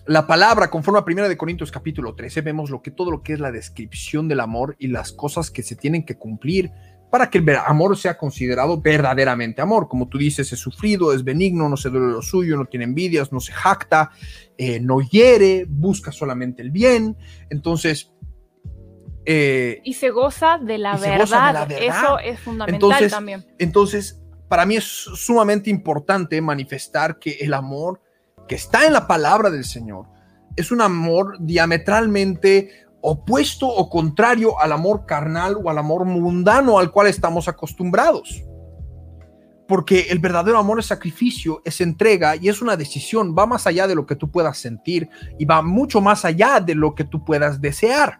La palabra, conforme a 1 de Corintios capítulo 13, vemos lo que todo lo que es la descripción del amor y las cosas que se tienen que cumplir para que el amor sea considerado verdaderamente amor. Como tú dices, es sufrido, es benigno, no se duele lo suyo, no tiene envidias, no se jacta, eh, no hiere, busca solamente el bien. Entonces, eh, y se goza de la, verdad. Eso es fundamental también. Entonces, para mí es sumamente importante manifestar que el amor que está en la palabra del Señor es un amor diametralmente opuesto o contrario al amor carnal o al amor mundano al cual estamos acostumbrados. Porque el verdadero amor es sacrificio, es entrega y es una decisión, va más allá de lo que tú puedas sentir y va mucho más allá de lo que tú puedas desear.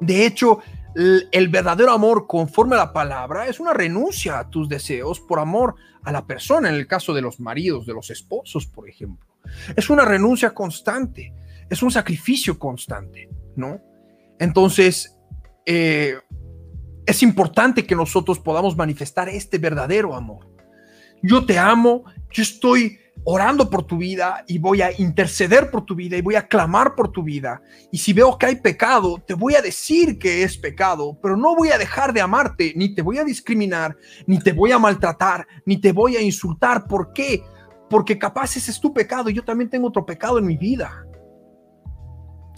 De hecho, el verdadero amor conforme a la palabra es una renuncia a tus deseos por amor a la persona, en el caso de los maridos, de los esposos, por ejemplo. Es una renuncia constante, es un sacrificio constante, ¿no? Entonces, eh, es importante que nosotros podamos manifestar este verdadero amor. Yo te amo, yo estoy orando por tu vida y voy a interceder por tu vida y voy a clamar por tu vida. Y si veo que hay pecado, te voy a decir que es pecado, pero no voy a dejar de amarte, ni te voy a discriminar, ni te voy a maltratar, ni te voy a insultar. ¿Por qué? Porque capaz ese es tu pecado y yo también tengo otro pecado en mi vida.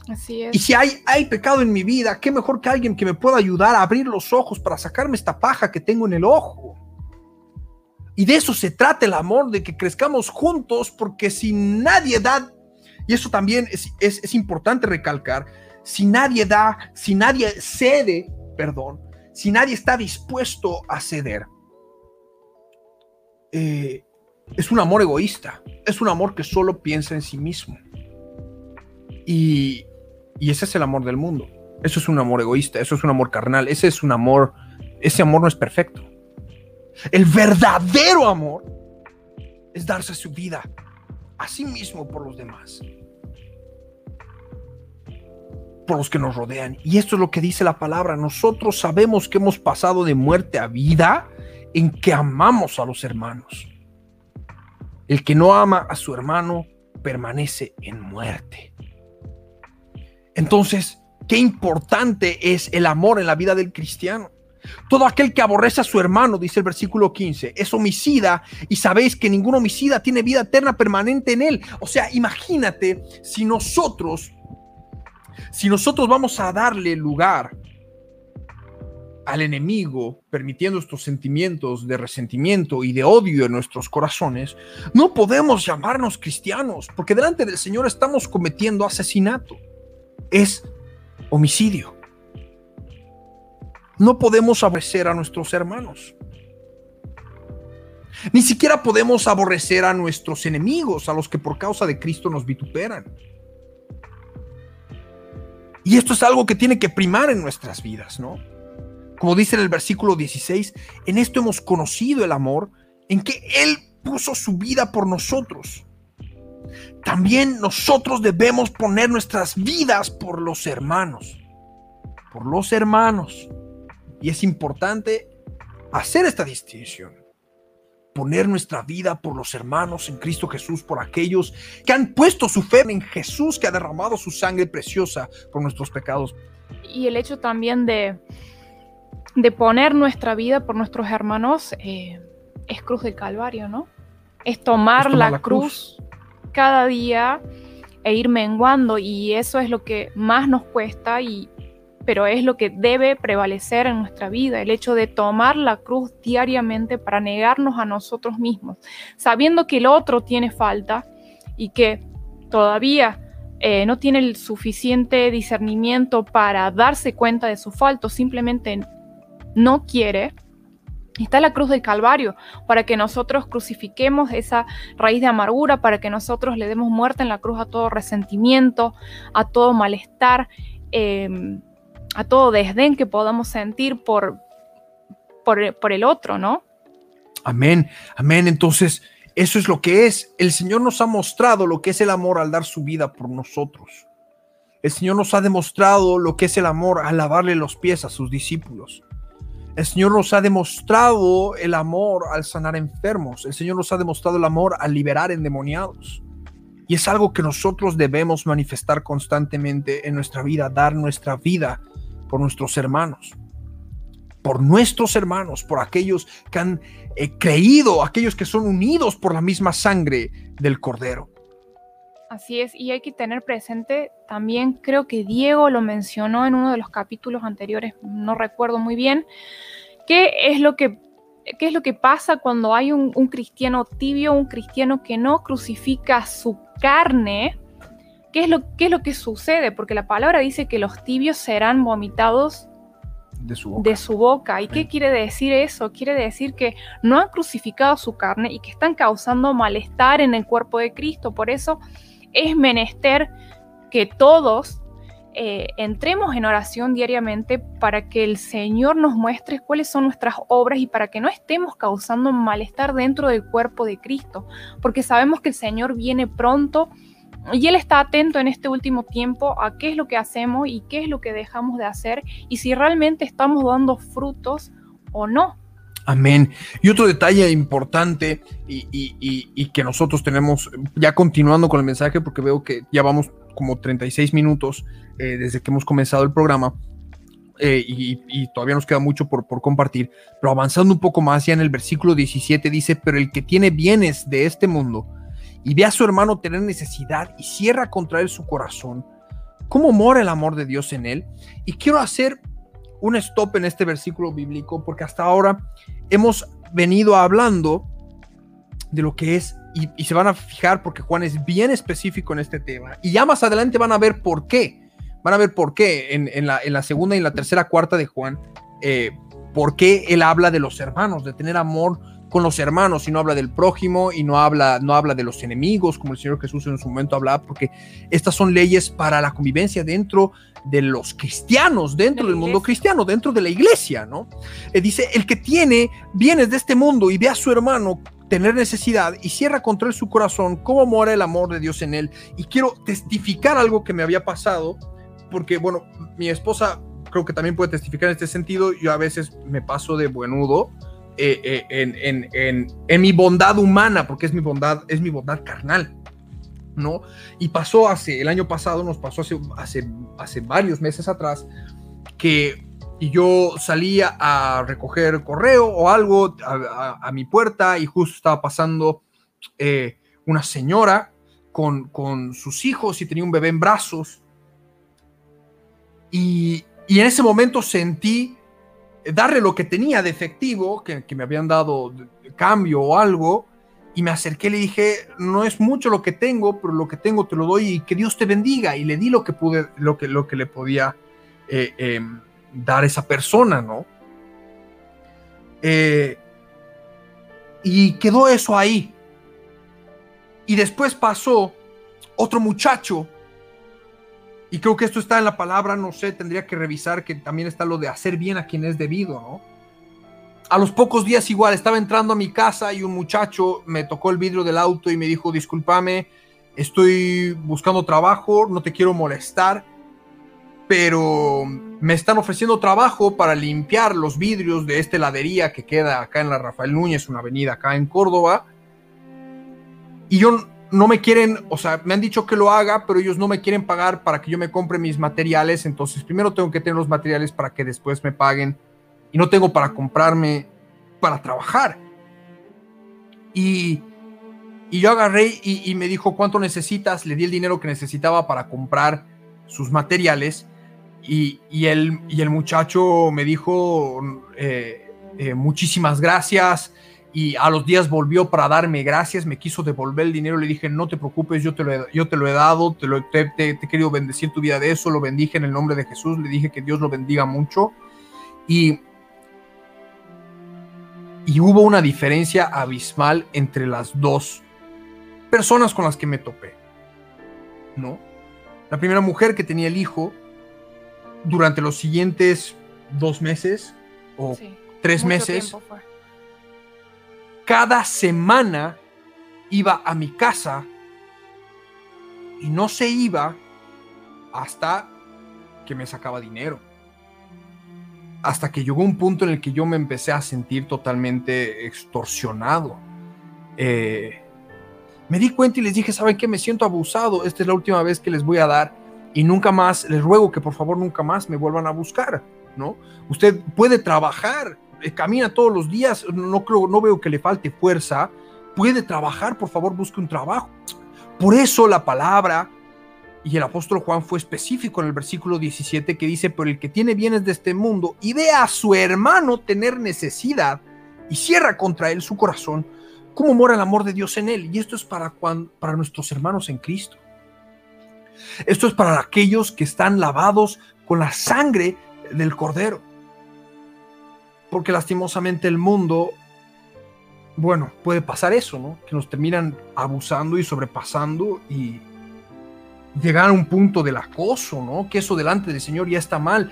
Así es. Y si hay, hay pecado en mi vida, qué mejor que alguien que me pueda ayudar a abrir los ojos para sacarme esta paja que tengo en el ojo. Y de eso se trata el amor, de que crezcamos juntos, porque si nadie da, y eso también es, importante recalcar, si nadie da, si nadie cede, perdón, si nadie está dispuesto a ceder, eh, es un amor egoísta, es un amor que solo piensa en sí mismo. Y, y ese es el amor del mundo. Eso es un amor egoísta, eso es un amor carnal, ese es un amor, ese amor no es perfecto. El verdadero amor es darse su vida a sí mismo por los demás, por los que nos rodean. Y esto es lo que dice la palabra. Nosotros sabemos que hemos pasado de muerte a vida en que amamos a los hermanos. El que no ama a su hermano permanece en muerte. Entonces, qué importante es el amor en la vida del cristiano. Todo aquel que aborrece a su hermano, dice el versículo 15, es homicida y sabéis que ningún homicida tiene vida eterna permanente en él. O sea, imagínate si nosotros, si nosotros vamos a darle lugar al enemigo, permitiendo estos sentimientos de resentimiento y de odio en nuestros corazones, no podemos llamarnos cristianos, porque delante del Señor estamos cometiendo asesinato. Es homicidio. No podemos aborrecer a nuestros hermanos. Ni siquiera podemos aborrecer a nuestros enemigos, a los que por causa de Cristo nos vituperan. Y esto es algo que tiene que primar en nuestras vidas, ¿no? Como dice en el versículo 16, en esto hemos conocido el amor, en que Él puso su vida por nosotros. También nosotros debemos poner nuestras vidas por los hermanos. Por los hermanos. Y es importante hacer esta distinción. Poner nuestra vida por los hermanos en Cristo Jesús, por aquellos que han puesto su fe en Jesús, que ha derramado su sangre preciosa por nuestros pecados. Y el hecho también de, de poner nuestra vida por nuestros hermanos eh, es cruz del Calvario, ¿no? Es tomar, la, cruz, cruz cada día e ir menguando y eso es lo que más nos cuesta y pero es lo que debe prevalecer en nuestra vida, el hecho de tomar la cruz diariamente para negarnos a nosotros mismos, sabiendo que el otro tiene falta y que todavía eh, no tiene el suficiente discernimiento para darse cuenta de su falta, simplemente no quiere. Está la cruz del Calvario para que nosotros crucifiquemos esa raíz de amargura, para que nosotros le demos muerte en la cruz a todo resentimiento, a todo malestar. Em, a todo desdén que podamos sentir por, por, el otro, ¿no? Amén, amén. Entonces, eso es lo que es. El Señor nos ha mostrado lo que es el amor al dar su vida por nosotros. El Señor nos ha demostrado lo que es el amor al lavarle los pies a sus discípulos. El Señor nos ha demostrado el amor al sanar enfermos. El Señor nos ha demostrado el amor al liberar endemoniados. Y es algo que nosotros debemos manifestar constantemente en nuestra vida, dar nuestra vida por nuestros hermanos, por nuestros hermanos, por aquellos que han eh, creído, aquellos que son unidos por la misma sangre del Cordero. Así es, y hay que tener presente también, creo que Diego lo mencionó en uno de los capítulos anteriores, no recuerdo muy bien, qué es lo que, qué es lo que pasa cuando hay un, un cristiano tibio, un cristiano que no crucifica su carne, ¿Qué es, lo, es lo que sucede? Porque la palabra dice que los tibios serán vomitados de su boca. De su boca. ¿Y qué quiere decir eso? Quiere decir que no han crucificado su carne y que están causando malestar en el cuerpo de Cristo. Por eso es menester que todos eh, entremos en oración diariamente para que el Señor nos muestre cuáles son nuestras obras y para que no estemos causando malestar dentro del cuerpo de Cristo. Porque sabemos que el Señor viene pronto y Él está atento en este último tiempo a qué es lo que hacemos y qué es lo que dejamos de hacer y si realmente estamos dando frutos o no. Amén. Y otro detalle importante y, que nosotros tenemos, ya continuando con el mensaje, porque veo que ya vamos como 36 minutos eh, desde que hemos comenzado el programa, eh, y, todavía nos queda mucho por, por, compartir, pero avanzando un poco más, ya en el versículo 17 dice, pero el que tiene bienes de este mundo y ve a su hermano tener necesidad y cierra contra él su corazón, ¿cómo mora el amor de Dios en él? Y quiero hacer un stop en este versículo bíblico porque hasta ahora hemos venido hablando de lo que es, y, se van a fijar porque Juan es bien específico en este tema, y ya más adelante van a ver por qué, van a ver por qué en, la, segunda y la tercera cuarta de Juan, eh, por qué él habla de los hermanos, de tener amor con los hermanos y no habla del prójimo y no habla, no habla de los enemigos, como el Señor Jesús en su momento hablaba, porque estas son leyes para la convivencia dentro de los cristianos, dentro del mundo cristiano, dentro de la iglesia, ¿no? Eh, dice, el que tiene bienes de este mundo y ve a su hermano tener necesidad y cierra contra él su corazón, cómo mora el amor de Dios en él. Y quiero testificar algo que me había pasado, porque, bueno, mi esposa creo que también puede testificar en este sentido, yo a veces me paso de buenudo, eh, eh, en, mi bondad humana, porque es mi bondad, es mi bondad carnal. ¿no? Y pasó hace, el año pasado, nos pasó hace, hace, varios meses atrás, que yo salía a recoger correo o algo a, mi puerta y justo estaba pasando eh, una señora con, con, sus hijos y tenía un bebé en brazos. Y, y en ese momento sentí darle lo que tenía de efectivo, que, me habían dado cambio o algo, y me acerqué y le dije, no es mucho lo que tengo, pero lo que tengo te lo doy y que Dios te bendiga. Y le di lo que pude, lo que, lo que le podía eh, em, dar esa persona, ¿no? Eh, Y quedó eso ahí. Y después pasó otro muchacho. Y creo que esto está en la palabra, no sé, tendría que revisar que también está lo de hacer bien a quien es debido, ¿no? A los pocos días igual, estaba entrando a mi casa y un muchacho me tocó el vidrio del auto y me dijo, discúlpame, estoy buscando trabajo, no te quiero molestar, pero me están ofreciendo trabajo para limpiar los vidrios de esta heladería que queda acá en la Rafael Núñez, una avenida acá en Córdoba. Y yo no me quieren, o sea, me han dicho que lo haga, pero ellos no me quieren pagar para que yo me compre mis materiales. Entonces, primero tengo que tener los materiales para que después me paguen. Y no tengo para comprarme para trabajar. Y, y yo agarré y, me dijo, ¿cuánto necesitas? Le di el dinero que necesitaba para comprar sus materiales. Y, y el, el muchacho me dijo, eh, eh, muchísimas gracias y a los días volvió para darme gracias, me quiso devolver el dinero, le dije, no te preocupes, yo te lo he, yo te lo he dado, te, lo, te, te, te, he querido bendecir tu vida de eso, lo bendije en el nombre de Jesús, le dije que Dios lo bendiga mucho. Y, y hubo una diferencia abismal entre las dos personas con las que me topé. ¿No? La primera mujer que tenía el hijo, durante los siguientes dos meses o sí, tres meses, cada semana iba a mi casa y no se iba hasta que me sacaba dinero. Hasta que llegó un punto en el que yo me empecé a sentir totalmente extorsionado. Eh, me di cuenta y les dije, ¿saben qué? Me siento abusado. Esta es la última vez que les voy a dar y nunca más, les ruego que por favor nunca más me vuelvan a buscar, ¿no? Usted puede trabajar, camina todos los días, no creo, no veo que le falte fuerza, puede trabajar, por favor busque un trabajo. Por eso la palabra y el apóstol Juan fue específico en el versículo 17 que dice, por el que tiene bienes de este mundo y ve a su hermano tener necesidad y cierra contra él su corazón, ¿cómo mora el amor de Dios en él? Y esto es para, cuando, para nuestros hermanos en Cristo. Esto es para aquellos que están lavados con la sangre del cordero porque lastimosamente el mundo, bueno, puede pasar eso, ¿no? Que nos terminan abusando y sobrepasando y llegar a un punto del acoso, ¿no? Que eso delante del Señor ya está mal.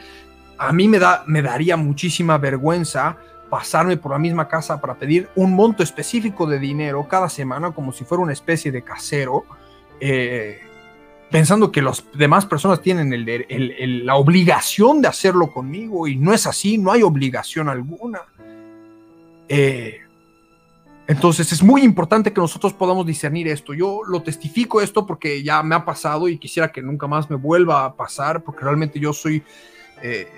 A mí me, da, me daría muchísima vergüenza pasarme por la misma casa para pedir un monto específico de dinero cada semana como si fuera una especie de casero. Eh, pensando que las demás personas tienen el, el, el, la obligación de hacerlo conmigo y no es así, no hay obligación alguna. Eh, entonces es muy importante que nosotros podamos discernir esto. Yo lo testifico esto porque ya me ha pasado y quisiera que nunca más me vuelva a pasar porque realmente yo soy eh,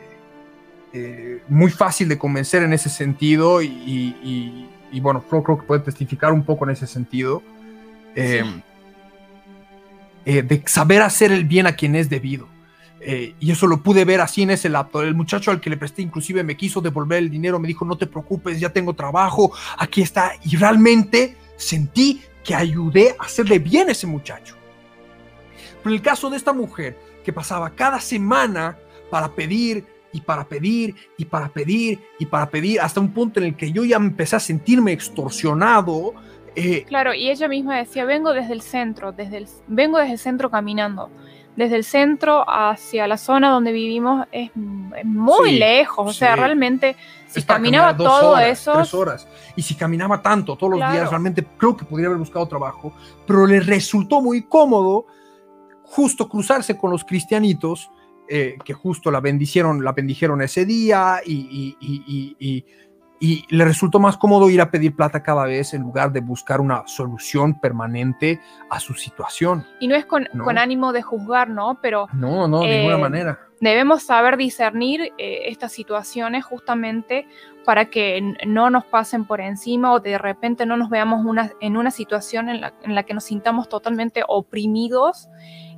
eh, muy fácil de convencer en ese sentido y, y, y bueno, creo, creo, que puede testificar un poco en ese sentido. Sí eh, de saber hacer el bien a quien es debido. Eh, y eso lo pude ver así en ese laptop. El muchacho al que le presté inclusive me quiso devolver el dinero, me dijo, no te preocupes, ya tengo trabajo, aquí está. Y realmente sentí que ayudé a hacerle bien a ese muchacho. Pero el caso de esta mujer, que pasaba cada semana para pedir y para pedir y para pedir y para pedir, hasta un punto en el que yo ya empecé a sentirme extorsionado, eh, claro, y ella misma decía, vengo desde el centro, desde el, vengo desde el centro caminando. Desde el centro hacia la zona donde vivimos es, es muy sí, lejos, o sea, realmente si caminaba todo horas, eso... Tres horas. Y si caminaba tanto todos los claro. días, realmente creo que podría haber buscado trabajo, pero le resultó muy cómodo justo cruzarse con los cristianitos eh, que justo la bendicieron, la bendijeron ese día y, y, y, y y le resultó más cómodo ir a pedir plata cada vez en lugar de buscar una solución permanente a su situación. Y no es con, ¿no? con ánimo de juzgar, ¿no? Pero... No, no, de eh, ninguna manera. Debemos saber discernir eh, estas situaciones justamente para que no nos pasen por encima o de repente no nos veamos una, en una situación en la, en la que nos sintamos totalmente oprimidos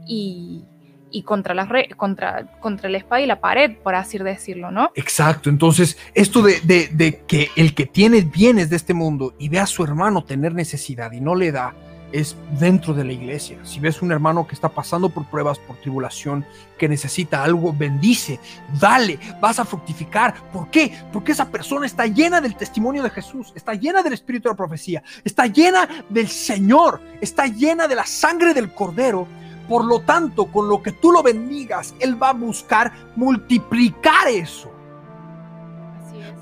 y, y contra la, re, contra, contra la espada y la pared, por así decirlo, ¿no? Exacto, entonces esto de, de, de, que el que tiene bienes de este mundo y ve a su hermano tener necesidad y no le da, es dentro de la iglesia. Si ves un hermano que está pasando por pruebas, por tribulación, que necesita algo, bendice, dale, vas a fructificar. ¿Por qué? Porque esa persona está llena del testimonio de Jesús, está llena del espíritu de la profecía, está llena del Señor, está llena de la sangre del Cordero. Por lo tanto, con lo que tú lo bendigas, Él va a buscar multiplicar eso.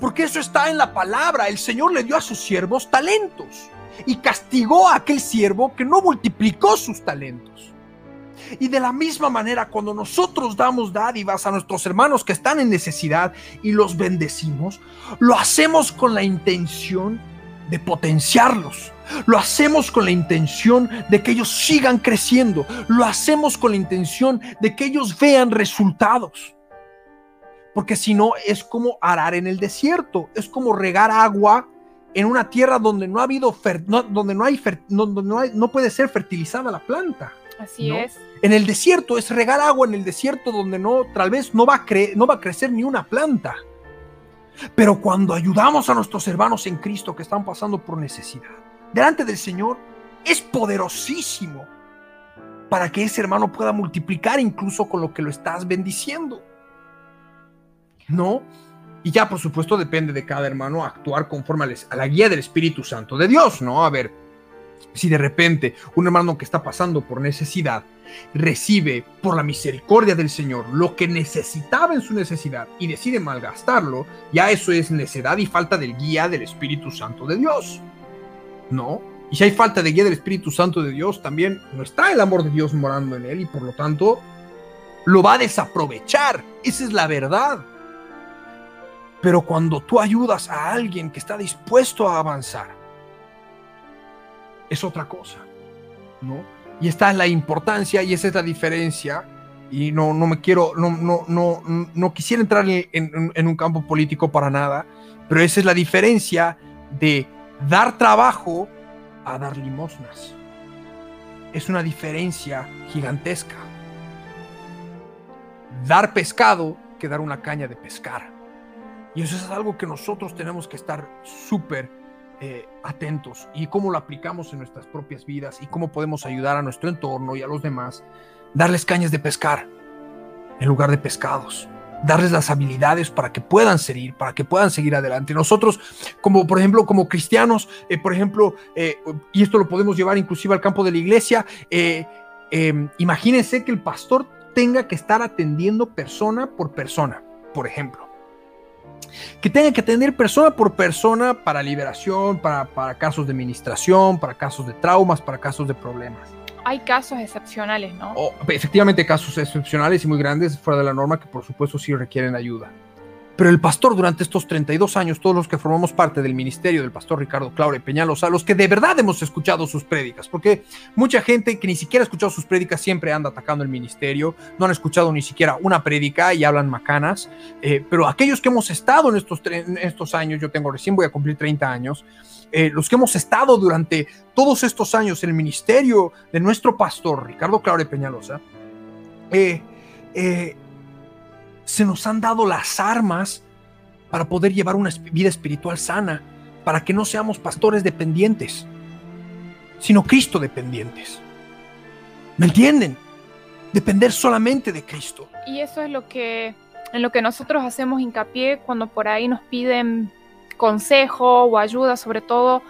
Porque eso está en la palabra. El Señor le dio a sus siervos talentos y castigó a aquel siervo que no multiplicó sus talentos. Y de la misma manera, cuando nosotros damos dádivas a nuestros hermanos que están en necesidad y los bendecimos, lo hacemos con la intención de potenciarlos. Lo hacemos con la intención de que ellos sigan creciendo. Lo hacemos con la intención de que ellos vean resultados. Porque si no, es como arar en el desierto. Es como regar agua en una tierra donde no ha habido, donde no hay, donde no, hay, no puede ser fertilizada la planta. Así es. En el desierto es regar agua en el desierto donde no, tal vez no va, a no va a crecer ni una planta. Pero cuando ayudamos a nuestros hermanos en Cristo que están pasando por necesidad, delante del Señor, es poderosísimo para que ese hermano pueda multiplicar incluso con lo que lo estás bendiciendo. ¿No? Y ya, por supuesto, depende de cada hermano actuar conforme a la guía del Espíritu Santo de Dios, ¿no? A ver, si de repente un hermano que está pasando por necesidad recibe por la misericordia del Señor lo que necesitaba en su necesidad y decide malgastarlo, ya eso es necedad y falta del guía del Espíritu Santo de Dios, ¿no? Y si hay falta de guía del Espíritu Santo de Dios, también no está el amor de Dios morando en él y por lo tanto lo va a desaprovechar. Esa es la verdad. Pero cuando tú ayudas a alguien que está dispuesto a avanzar, es otra cosa, ¿no? Y esta es la importancia y esa es la diferencia. Y no, no me quiero, no, no, no, no quisiera entrar en, en un campo político para nada, pero esa es la diferencia de dar trabajo a dar limosnas. Es una diferencia gigantesca. Dar pescado que dar una caña de pescar. Y eso es algo que nosotros tenemos que estar súper eh, atentos y cómo lo aplicamos en nuestras propias vidas y cómo podemos ayudar a nuestro entorno y a los demás. Darles cañas de pescar en lugar de pescados. Darles las habilidades para que puedan seguir, para que puedan seguir adelante. Nosotros, como por ejemplo, como cristianos, eh, por ejemplo, eh, y esto lo podemos llevar inclusive al campo de la iglesia, imagínense que el pastor tenga que estar atendiendo persona por persona, por ejemplo que tenga que atender persona por persona para liberación, para, para casos de administración, para casos de traumas, para casos de problemas. Hay casos excepcionales, ¿no? efectivamente, casos excepcionales y muy grandes fuera de la norma que por supuesto sí requieren ayuda. Pero el pastor durante estos 32 años, todos los que formamos parte del ministerio del pastor Ricardo Claure Peñalosa, los que de verdad hemos escuchado sus prédicas, porque mucha gente que ni siquiera ha escuchado sus prédicas siempre anda atacando el ministerio, no han escuchado ni siquiera una prédica y hablan macanas, eh, pero aquellos que hemos estado en estos, estos años, yo tengo recién voy a cumplir 30 años, eh, los que hemos estado durante todos estos años en el ministerio de nuestro pastor Ricardo Claure Peñalosa, eh, eh se nos han dado las armas para poder llevar una vida espiritual sana, para que no seamos pastores dependientes, sino Cristo dependientes. ¿Me entienden? Depender solamente de Cristo. Y eso es lo que en lo que nosotros hacemos hincapié cuando por ahí nos piden consejo o ayuda, sobre todo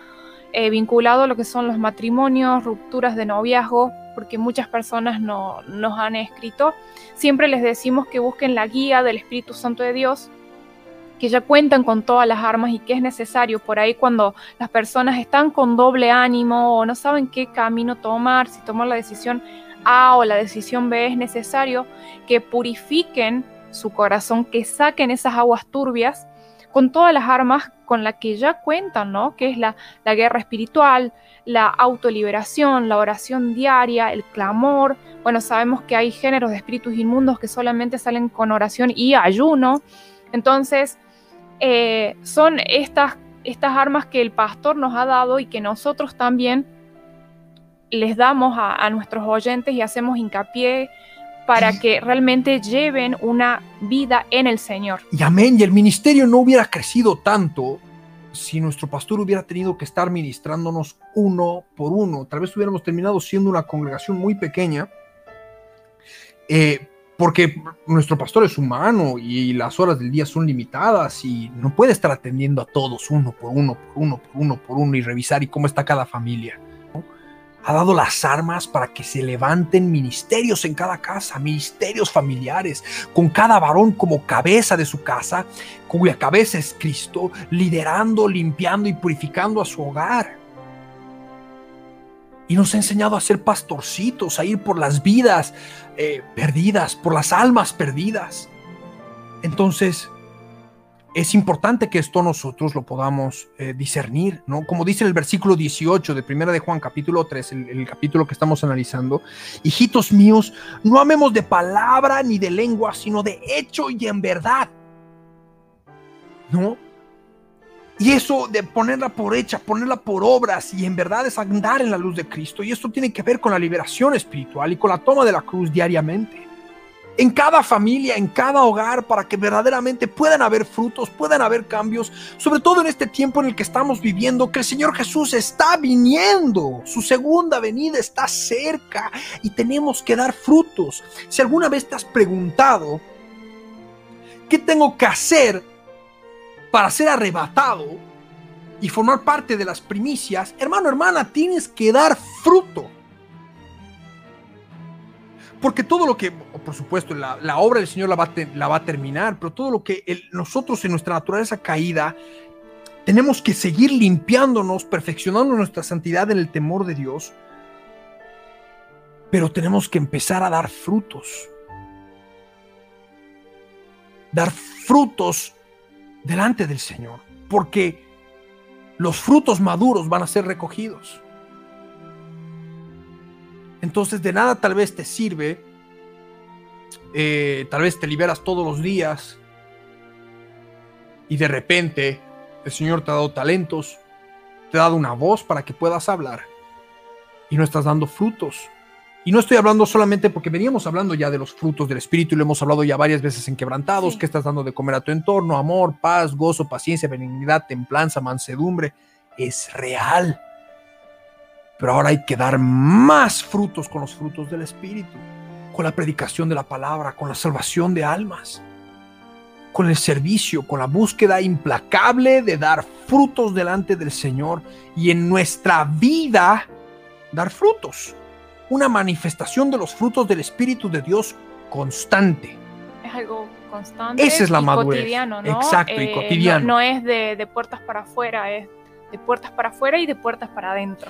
eh, vinculado a lo que son los matrimonios, rupturas de noviazgo, porque muchas personas no, nos han escrito, siempre les decimos que busquen la guía del Espíritu Santo de Dios, que ya cuentan con todas las armas y que es necesario. Por ahí cuando las personas están con doble ánimo o no saben qué camino tomar, si tomar la decisión A o la decisión B, es necesario que purifiquen su corazón, que saquen esas aguas turbias con todas las armas con las que ya cuentan, ¿no? Que es la, guerra espiritual, la autoliberación, la oración diaria, el clamor. Bueno, sabemos que hay géneros de espíritus inmundos que solamente salen con oración y ayuno. Entonces, eh, son estas, estas armas que el pastor nos ha dado y que nosotros también les damos a nuestros oyentes y hacemos hincapié para que realmente lleven una vida en el Señor. Y amén, y el ministerio no hubiera crecido tanto si nuestro pastor hubiera tenido que estar ministrándonos uno por uno. Tal vez hubiéramos terminado siendo una congregación muy pequeña, eh, porque nuestro pastor es humano y las horas del día son limitadas y no puede estar atendiendo a todos uno por uno, por uno, por uno, por uno y revisar y cómo está cada familia ha dado las armas para que se levanten ministerios en cada casa, ministerios familiares, con cada varón como cabeza de su casa, cuya cabeza es Cristo, liderando, limpiando y purificando a su hogar. Y nos ha enseñado a ser pastorcitos, a ir por las vidas eh, perdidas, por las almas perdidas. Entonces, es importante que esto nosotros lo podamos eh, discernir, ¿no? Como dice el versículo 18 de Primera de Juan, capítulo 3, el, el, capítulo que estamos analizando, hijitos míos, no amemos de palabra ni de lengua, sino de hecho y en verdad, ¿no? Y eso de ponerla por hecha, ponerla por obras y en verdad es andar en la luz de Cristo. Y esto tiene que ver con la liberación espiritual y con la toma de la cruz diariamente en cada familia, en cada hogar, para que verdaderamente puedan haber frutos, puedan haber cambios, sobre todo en este tiempo en el que estamos viviendo, que el Señor Jesús está viniendo, su segunda venida está cerca y tenemos que dar frutos. Si alguna vez te has preguntado, ¿qué tengo que hacer para ser arrebatado y formar parte de las primicias? Hermano, hermana, tienes que dar fruto. Porque todo lo que, por supuesto, la, obra del Señor la va, la va a terminar, pero todo lo que nosotros en nuestra naturaleza caída tenemos que seguir limpiándonos, perfeccionando nuestra santidad en el temor de Dios, pero tenemos que empezar a dar frutos. Dar frutos delante del Señor, porque los frutos maduros van a ser recogidos. Entonces de nada tal vez te sirve, eh, tal vez te liberas todos los días y de repente el Señor te ha dado talentos, te ha dado una voz para que puedas hablar y no estás dando frutos. Y no estoy hablando solamente porque veníamos hablando ya de los frutos del Espíritu y lo hemos hablado ya varias veces en quebrantados, que estás dando de comer a tu entorno, amor, paz, gozo, paciencia, benignidad, templanza, mansedumbre. Es real. Pero ahora hay que dar más frutos con los frutos del Espíritu, con la predicación de la palabra, con la salvación de almas, con el servicio, con la búsqueda implacable de dar frutos delante del Señor y en nuestra vida dar frutos. Una manifestación de los frutos del Espíritu de Dios constante. Es algo constante. Esa es la y madurez. Cotidiano, ¿no? Exacto, y Eh, cotidiano. No, no es de, de puertas para afuera, es de puertas para afuera y de puertas para adentro.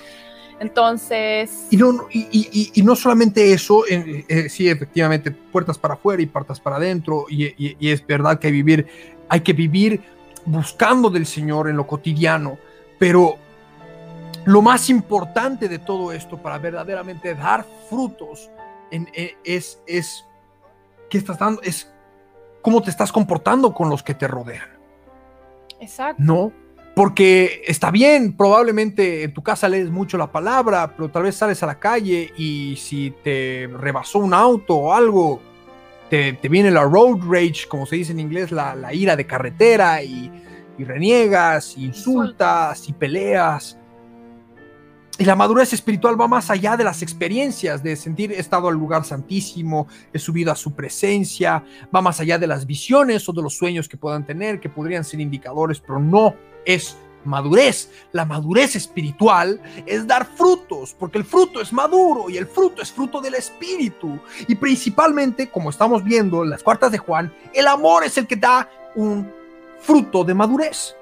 Entonces, Y no, y, y- no solamente eso, eh, eh, sí, efectivamente, puertas para afuera y puertas para adentro, y, es verdad que hay, vivir, hay que vivir buscando del Señor en lo cotidiano, pero lo más importante de todo esto para verdaderamente dar frutos en- eh, es, es que estás dando, es cómo te estás comportando con los que te rodean. exacto. No, porque está bien, probablemente en tu casa lees mucho la palabra, pero tal vez sales a la calle y si te rebasó un auto o algo, te, te viene la road rage, como se dice en inglés, la, la ira de carretera y, y reniegas, y insultas y peleas. Y la madurez espiritual va más allá de las experiencias, de sentir he estado al lugar santísimo, he subido a su presencia, va más allá de las visiones o de los sueños que puedan tener, que podrían ser indicadores, pero no es madurez. La madurez espiritual es dar frutos, porque el fruto es maduro y el fruto es fruto del espíritu. Y principalmente, como estamos viendo en las cuartas de Juan, el amor es el que da un fruto de madurez.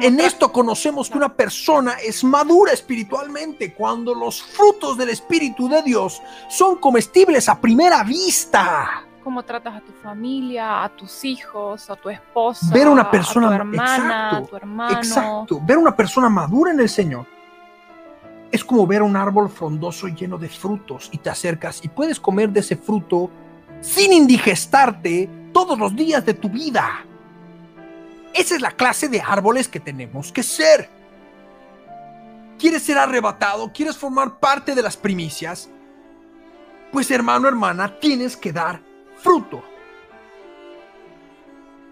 En esto conocemos que una persona es madura espiritualmente cuando los frutos del Espíritu de Dios son comestibles a primera vista. Cómo tratas a tu familia, a tus hijos, a tu esposa, Ver a una persona- a tu hermana, exacto, a tu hermano. Exacto. Ver una persona madura en el Señor es como ver un árbol frondoso lleno de frutos y te acercas y puedes comer de ese fruto sin indigestarte todos los días de tu vida. Esa es la clase de árboles que tenemos que ser. ¿Quieres ser arrebatado? ¿Quieres formar parte de las primicias? Pues hermano, hermana, tienes que dar fruto.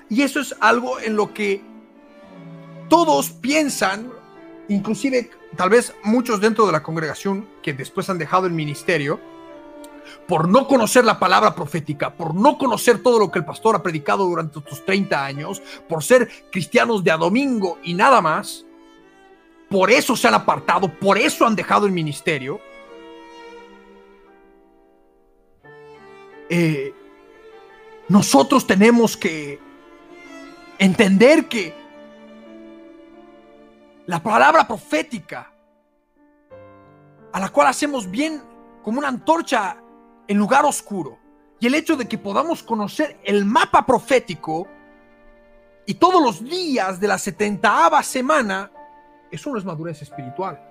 Y eso es algo en lo que todos piensan, inclusive tal vez muchos dentro de la congregación que después han dejado el ministerio, por no conocer la palabra profética, por no conocer todo lo que el pastor ha predicado durante estos 30 años, por ser cristianos de a domingo y nada más, por eso se han apartado, por eso han dejado el ministerio. Eh, nosotros tenemos que entender que la palabra profética, a la cual hacemos bien como una antorcha en lugar oscuro, y el hecho de que podamos conocer el mapa profético y todos los días de la 70 semana, eso no es madurez espiritual.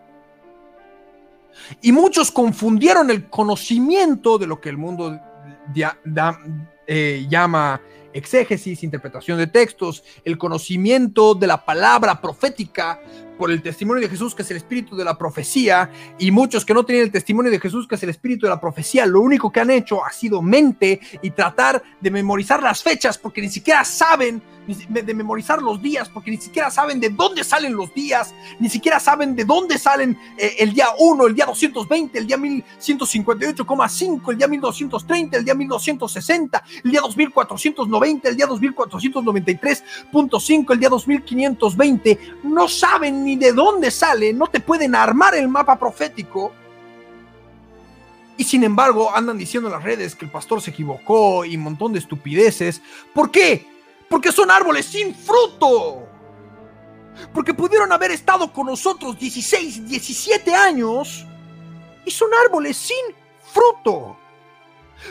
Y muchos confundieron el conocimiento de lo que el mundo eh, llama exégesis, interpretación de textos, el conocimiento de la palabra profética por el testimonio de Jesús, que es el espíritu de la profecía, y muchos que no tienen el testimonio de Jesús, que es el espíritu de la profecía, lo único que han hecho ha sido mente y tratar de memorizar las fechas, porque ni siquiera saben de memorizar los días, porque ni siquiera saben de dónde salen los días, ni siquiera saben de dónde salen eh, el día 1, el día 220, el día 1158,5, el día 1230, el día 1260, el día 2490, el día 2493.5, el día 2520. No saben ni de dónde sale, no te pueden armar el mapa profético. Y sin embargo andan diciendo en las redes que el pastor se equivocó y un montón de estupideces. ¿Por qué? Porque son árboles sin fruto. Porque pudieron haber estado con nosotros 16, 17 años y son árboles sin fruto.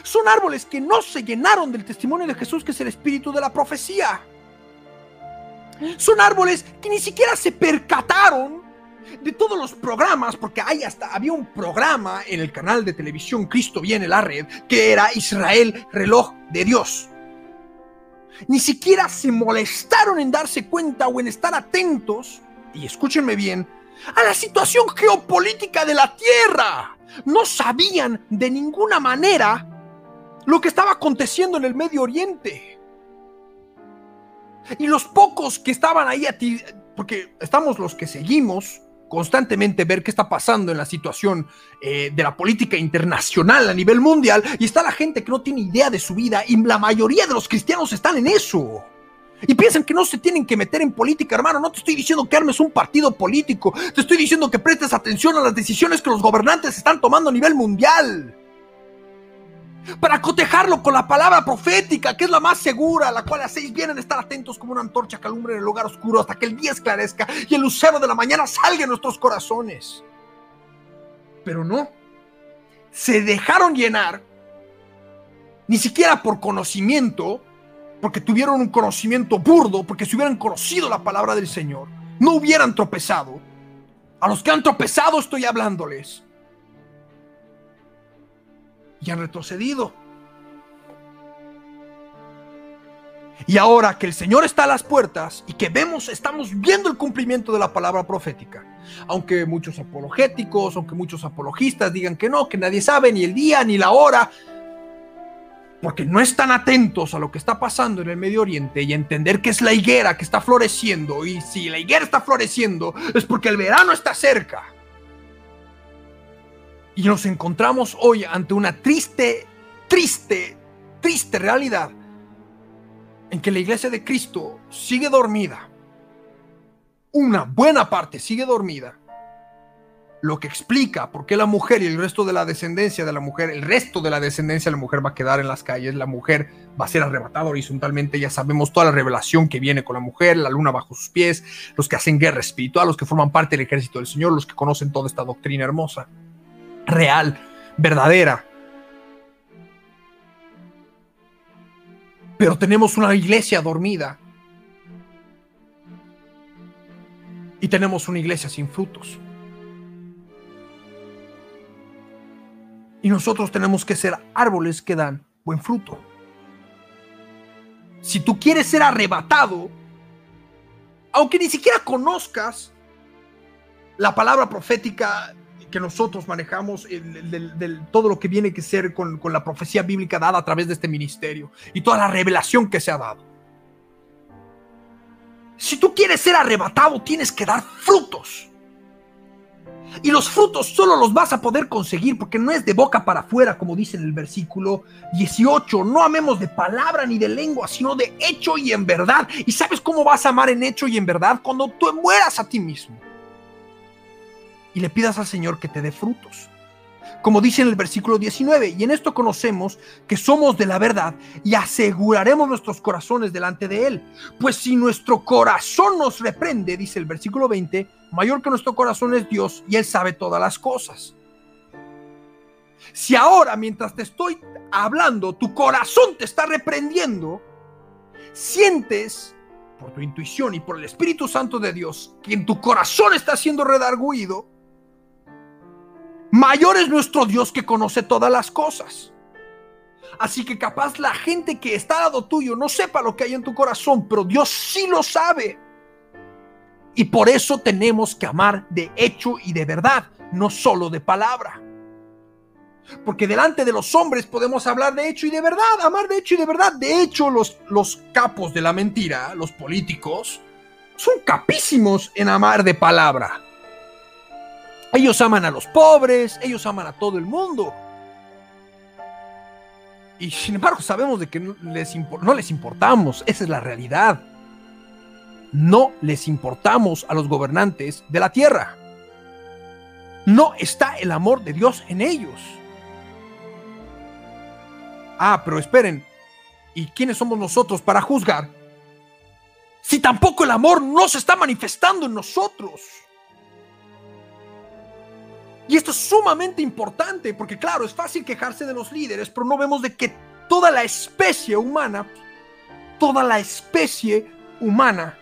Son árboles que no se llenaron del testimonio de Jesús, que es el espíritu de la profecía. Son árboles que ni siquiera se percataron de todos los programas, porque hay hasta había un programa en el canal de televisión Cristo viene la red, que era Israel, reloj de Dios. Ni siquiera se molestaron en darse cuenta o en estar atentos, y escúchenme bien, a la situación geopolítica de la Tierra. No sabían de ninguna manera lo que estaba aconteciendo en el Medio Oriente. Y los pocos que estaban ahí, a ti, porque estamos los que seguimos constantemente ver qué está pasando en la situación eh, de la política internacional a nivel mundial y está la gente que no tiene idea de su vida y la mayoría de los cristianos están en eso. Y piensan que no se tienen que meter en política, hermano. No te estoy diciendo que armes un partido político. Te estoy diciendo que prestes atención a las decisiones que los gobernantes están tomando a nivel mundial para cotejarlo con la palabra profética, que es la más segura, la cual hacéis bien en estar atentos como una antorcha que alumbra en el lugar oscuro hasta que el día esclarezca y el lucero de la mañana salga en nuestros corazones. Pero no, se dejaron llenar, ni siquiera por conocimiento, porque tuvieron un conocimiento burdo, porque si hubieran conocido la palabra del Señor, no hubieran tropezado. A los que han tropezado estoy hablándoles y han retrocedido. Y ahora que el Señor está a las puertas y que vemos, estamos viendo el cumplimiento de la palabra profética. Aunque muchos apologéticos, aunque muchos apologistas digan que no, que nadie sabe ni el día ni la hora, porque no están atentos a lo que está pasando en el Medio Oriente y entender que es la higuera que está floreciendo. Y si la higuera está floreciendo es porque el verano está cerca. Y nos encontramos hoy ante una triste, triste, triste realidad en que la iglesia de Cristo sigue dormida. Una buena parte sigue dormida. Lo que explica por qué la mujer y el resto de la descendencia de la mujer, el resto de la descendencia de la mujer va a quedar en las calles, la mujer va a ser arrebatada horizontalmente, ya sabemos toda la revelación que viene con la mujer, la luna bajo sus pies, los que hacen guerra espiritual, los que forman parte del ejército del Señor, los que conocen toda esta doctrina hermosa real, verdadera. Pero tenemos una iglesia dormida. Y tenemos una iglesia sin frutos. Y nosotros tenemos que ser árboles que dan buen fruto. Si tú quieres ser arrebatado, aunque ni siquiera conozcas la palabra profética que nosotros manejamos, del, todo lo que viene que ser con, con la profecía bíblica dada a través de este ministerio y toda la revelación que se ha dado. Si tú quieres ser arrebatado, tienes que dar frutos. Y los frutos solo los vas a poder conseguir porque no es de boca para afuera, como dice en el versículo 18. No amemos de palabra ni de lengua, sino de hecho y en verdad. ¿Y sabes cómo vas a amar en hecho y en verdad? Cuando tú mueras a ti mismo. Y le pidas al Señor que te dé frutos como dice en el versículo 19, y en esto conocemos que somos de la verdad y aseguraremos nuestros corazones delante de Él. Pues si nuestro corazón nos reprende, dice el versículo 20, mayor que nuestro corazón es Dios y Él sabe todas las cosas. Si ahora, mientras te estoy hablando, tu corazón te está reprendiendo, sientes por tu intuición y por el Espíritu Santo de Dios que en tu corazón está siendo redarguido, Mayor es nuestro Dios que conoce todas las cosas. Así que capaz la gente que está al lado tuyo no sepa lo que hay en tu corazón, pero Dios sí lo sabe. Y por eso tenemos que amar de hecho y de verdad, no solo de palabra. Porque delante de los hombres podemos hablar de hecho y de verdad, amar de hecho y de verdad. De hecho, los, los capos de la mentira, los políticos, son capísimos en amar de palabra. Ellos aman a los pobres, ellos aman a todo el mundo. Y sin embargo sabemos de que no les, no les importamos, esa es la realidad. No les importamos a los gobernantes de la tierra. No está el amor de Dios en ellos. Ah, pero esperen, ¿y quiénes somos nosotros para juzgar? Si tampoco el amor no se está manifestando en nosotros. Y esto es sumamente importante porque claro, es fácil quejarse de los líderes, pero no vemos de que toda la especie humana, toda la especie humana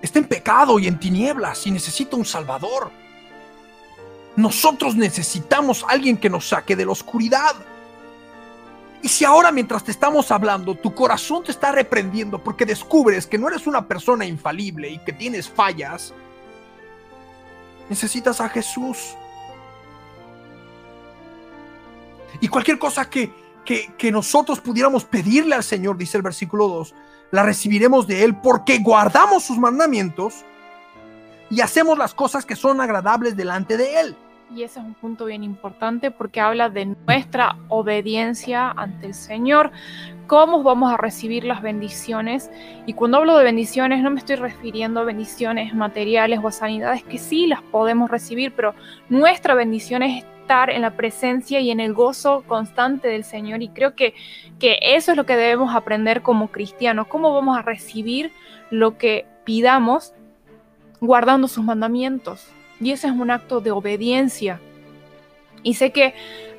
está en pecado y en tinieblas y necesita un salvador. Nosotros necesitamos alguien que nos saque de la oscuridad. Y si ahora mientras te estamos hablando, tu corazón te está reprendiendo porque descubres que no eres una persona infalible y que tienes fallas, Necesitas a Jesús. Y cualquier cosa que, que, nosotros pudiéramos pedirle al Señor, dice el versículo 2, la recibiremos de Él porque guardamos sus mandamientos y hacemos las cosas que son agradables delante de Él. Y ese es un punto bien importante porque habla de nuestra obediencia ante el Señor, cómo vamos a recibir las bendiciones. Y cuando hablo de bendiciones no me estoy refiriendo a bendiciones materiales o a sanidades que sí las podemos recibir, pero nuestra bendición es estar en la presencia y en el gozo constante del Señor. Y creo que, que eso es lo que debemos aprender como cristianos, cómo vamos a recibir lo que pidamos guardando sus mandamientos. Y ese es un acto de obediencia. Y sé que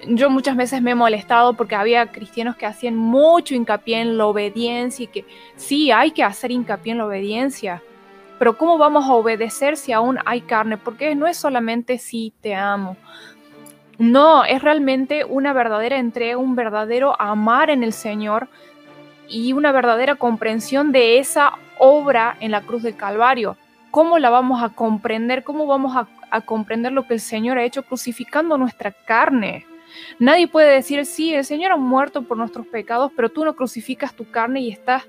yo muchas veces me he molestado porque había cristianos que hacían mucho hincapié en la obediencia y que sí, hay que hacer hincapié en la obediencia. Pero ¿cómo vamos a obedecer si aún hay carne? Porque no es solamente si te amo. No, es realmente una verdadera entrega, un verdadero amar en el Señor y una verdadera comprensión de esa obra en la cruz del Calvario. ¿Cómo la vamos a comprender? ¿Cómo vamos a, comprender lo que el Señor ha hecho crucificando nuestra carne? Nadie puede decir, sí, el Señor ha muerto por nuestros pecados, pero tú no crucificas tu carne y estás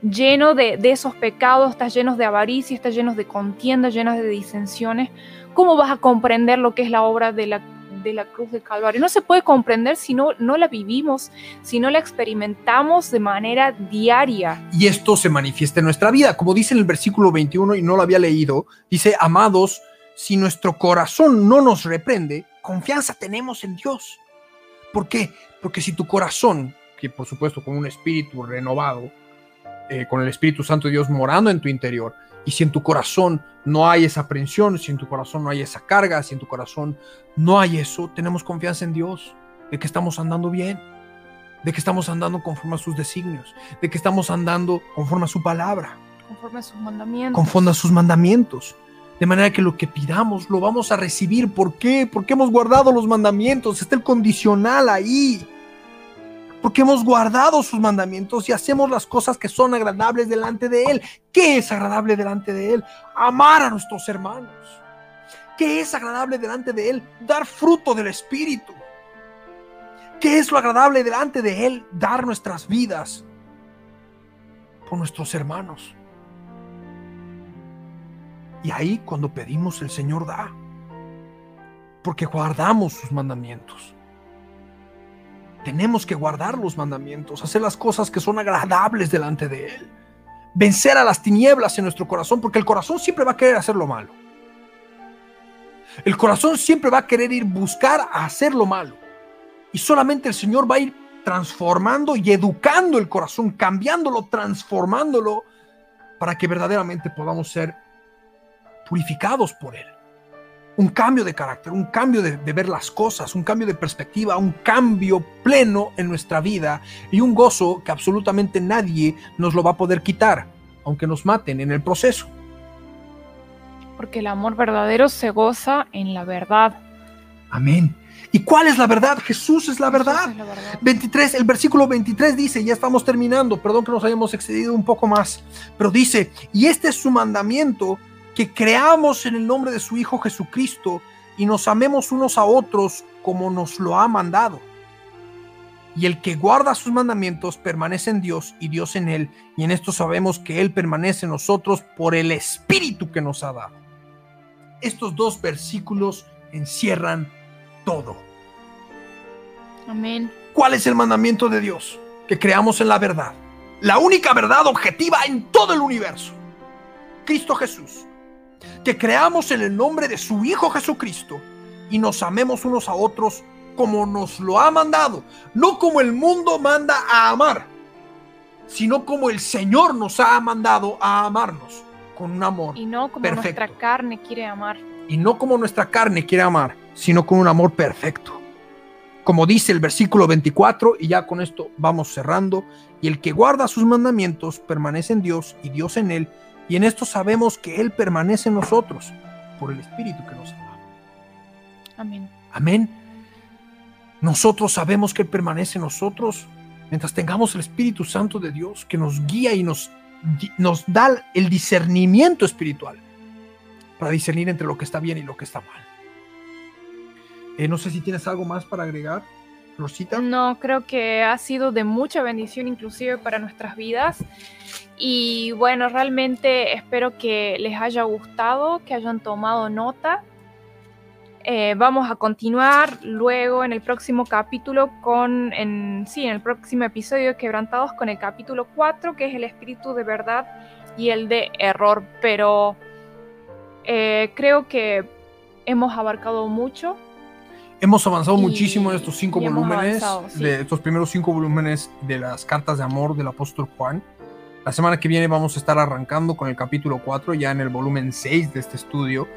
lleno de, esos pecados, estás lleno de avaricia, estás lleno de contienda, llenas de disensiones. ¿Cómo vas a comprender lo que es la obra de la de la cruz del Calvario. No se puede comprender si no, no la vivimos, si no la experimentamos de manera diaria. Y esto se manifiesta en nuestra vida, como dice en el versículo 21 y no lo había leído, dice, amados, si nuestro corazón no nos reprende, confianza tenemos en Dios. ¿Por qué? Porque si tu corazón, que por supuesto con un espíritu renovado, eh, con el Espíritu Santo de Dios morando en tu interior, y si en tu corazón no hay esa aprensión, si en tu corazón no hay esa carga, si en tu corazón no hay eso, tenemos confianza en Dios, de que estamos andando bien, de que estamos andando conforme a sus designios, de que estamos andando conforme a su palabra. Conforme a sus mandamientos. Conforme a sus mandamientos. De manera que lo que pidamos lo vamos a recibir. ¿Por qué? Porque hemos guardado los mandamientos. Está el condicional ahí porque hemos guardado sus mandamientos y hacemos las cosas que son agradables delante de Él. ¿Qué es agradable delante de Él? Amar a nuestros hermanos. ¿Qué es agradable delante de Él? Dar fruto del Espíritu. ¿Qué es lo agradable delante de Él? Dar nuestras vidas por nuestros hermanos. Y ahí cuando pedimos el Señor da. Porque guardamos sus mandamientos. Tenemos que guardar los mandamientos, hacer las cosas que son agradables delante de Él. Vencer a las tinieblas en nuestro corazón, porque el corazón siempre va a querer hacer lo malo. El corazón siempre va a querer ir buscar a hacer lo malo. Y solamente el Señor va a ir transformando y educando el corazón, cambiándolo, transformándolo, para que verdaderamente podamos ser purificados por Él. Un cambio de carácter, un cambio de, de, ver las cosas, un cambio de perspectiva, un cambio pleno en nuestra vida y un gozo que absolutamente nadie nos lo va a poder quitar, aunque nos maten en el proceso. Porque el amor verdadero se goza en la verdad. Amén. ¿Y cuál es la verdad? Jesús es la verdad. Es la verdad. 23, el versículo 23 dice, ya estamos terminando, perdón que nos hayamos excedido un poco más, pero dice, y este es su mandamiento, que creamos en el nombre de su Hijo Jesucristo y nos amemos unos a otros como nos lo ha mandado. Y el que guarda sus mandamientos permanece en Dios y Dios en él, y en esto sabemos que Él permanece en nosotros por el Espíritu que nos ha dado. Estos dos versículos encierran todo. Amén. ¿Cuál es el mandamiento de Dios? Que creamos en la verdad. La única verdad objetiva en todo el universo. Cristo Jesús. Que creamos en el nombre de su Hijo Jesucristo y nos amemos unos a otros como nos lo ha mandado. No como el mundo manda a amar, sino como el Señor nos ha mandado a amarnos con un amor. Y no como Perfecto. nuestra carne quiere amar. Y no como nuestra carne quiere amar, sino con un amor perfecto. Como dice el versículo 24, y ya con esto vamos cerrando, y el que guarda sus mandamientos permanece en Dios y Dios en él, y en esto sabemos que Él permanece en nosotros por el Espíritu que nos ama. Amén. Amén. Nosotros sabemos que Él permanece en nosotros mientras tengamos el Espíritu Santo de Dios que nos guía y nos, nos da el discernimiento espiritual para discernir entre lo que está bien y lo que está mal. Eh, no sé si tienes algo más para agregar, No, creo que ha sido de mucha bendición inclusive para nuestras vidas. Y bueno, realmente espero que les haya gustado, que hayan tomado nota. Eh, vamos a continuar luego en el próximo capítulo con, en, sí, en el próximo episodio de Quebrantados con el capítulo 4, que es el espíritu de verdad y el de error. Pero eh, creo que hemos abarcado mucho. Hemos avanzado Y- muchísimo en estos cinco volúmenes, avanzado, sí. de estos primeros cinco volúmenes de las cartas de amor del apóstol Juan. La semana que viene vamos a estar arrancando con el capítulo 4, ya en el volumen 6 de este estudio,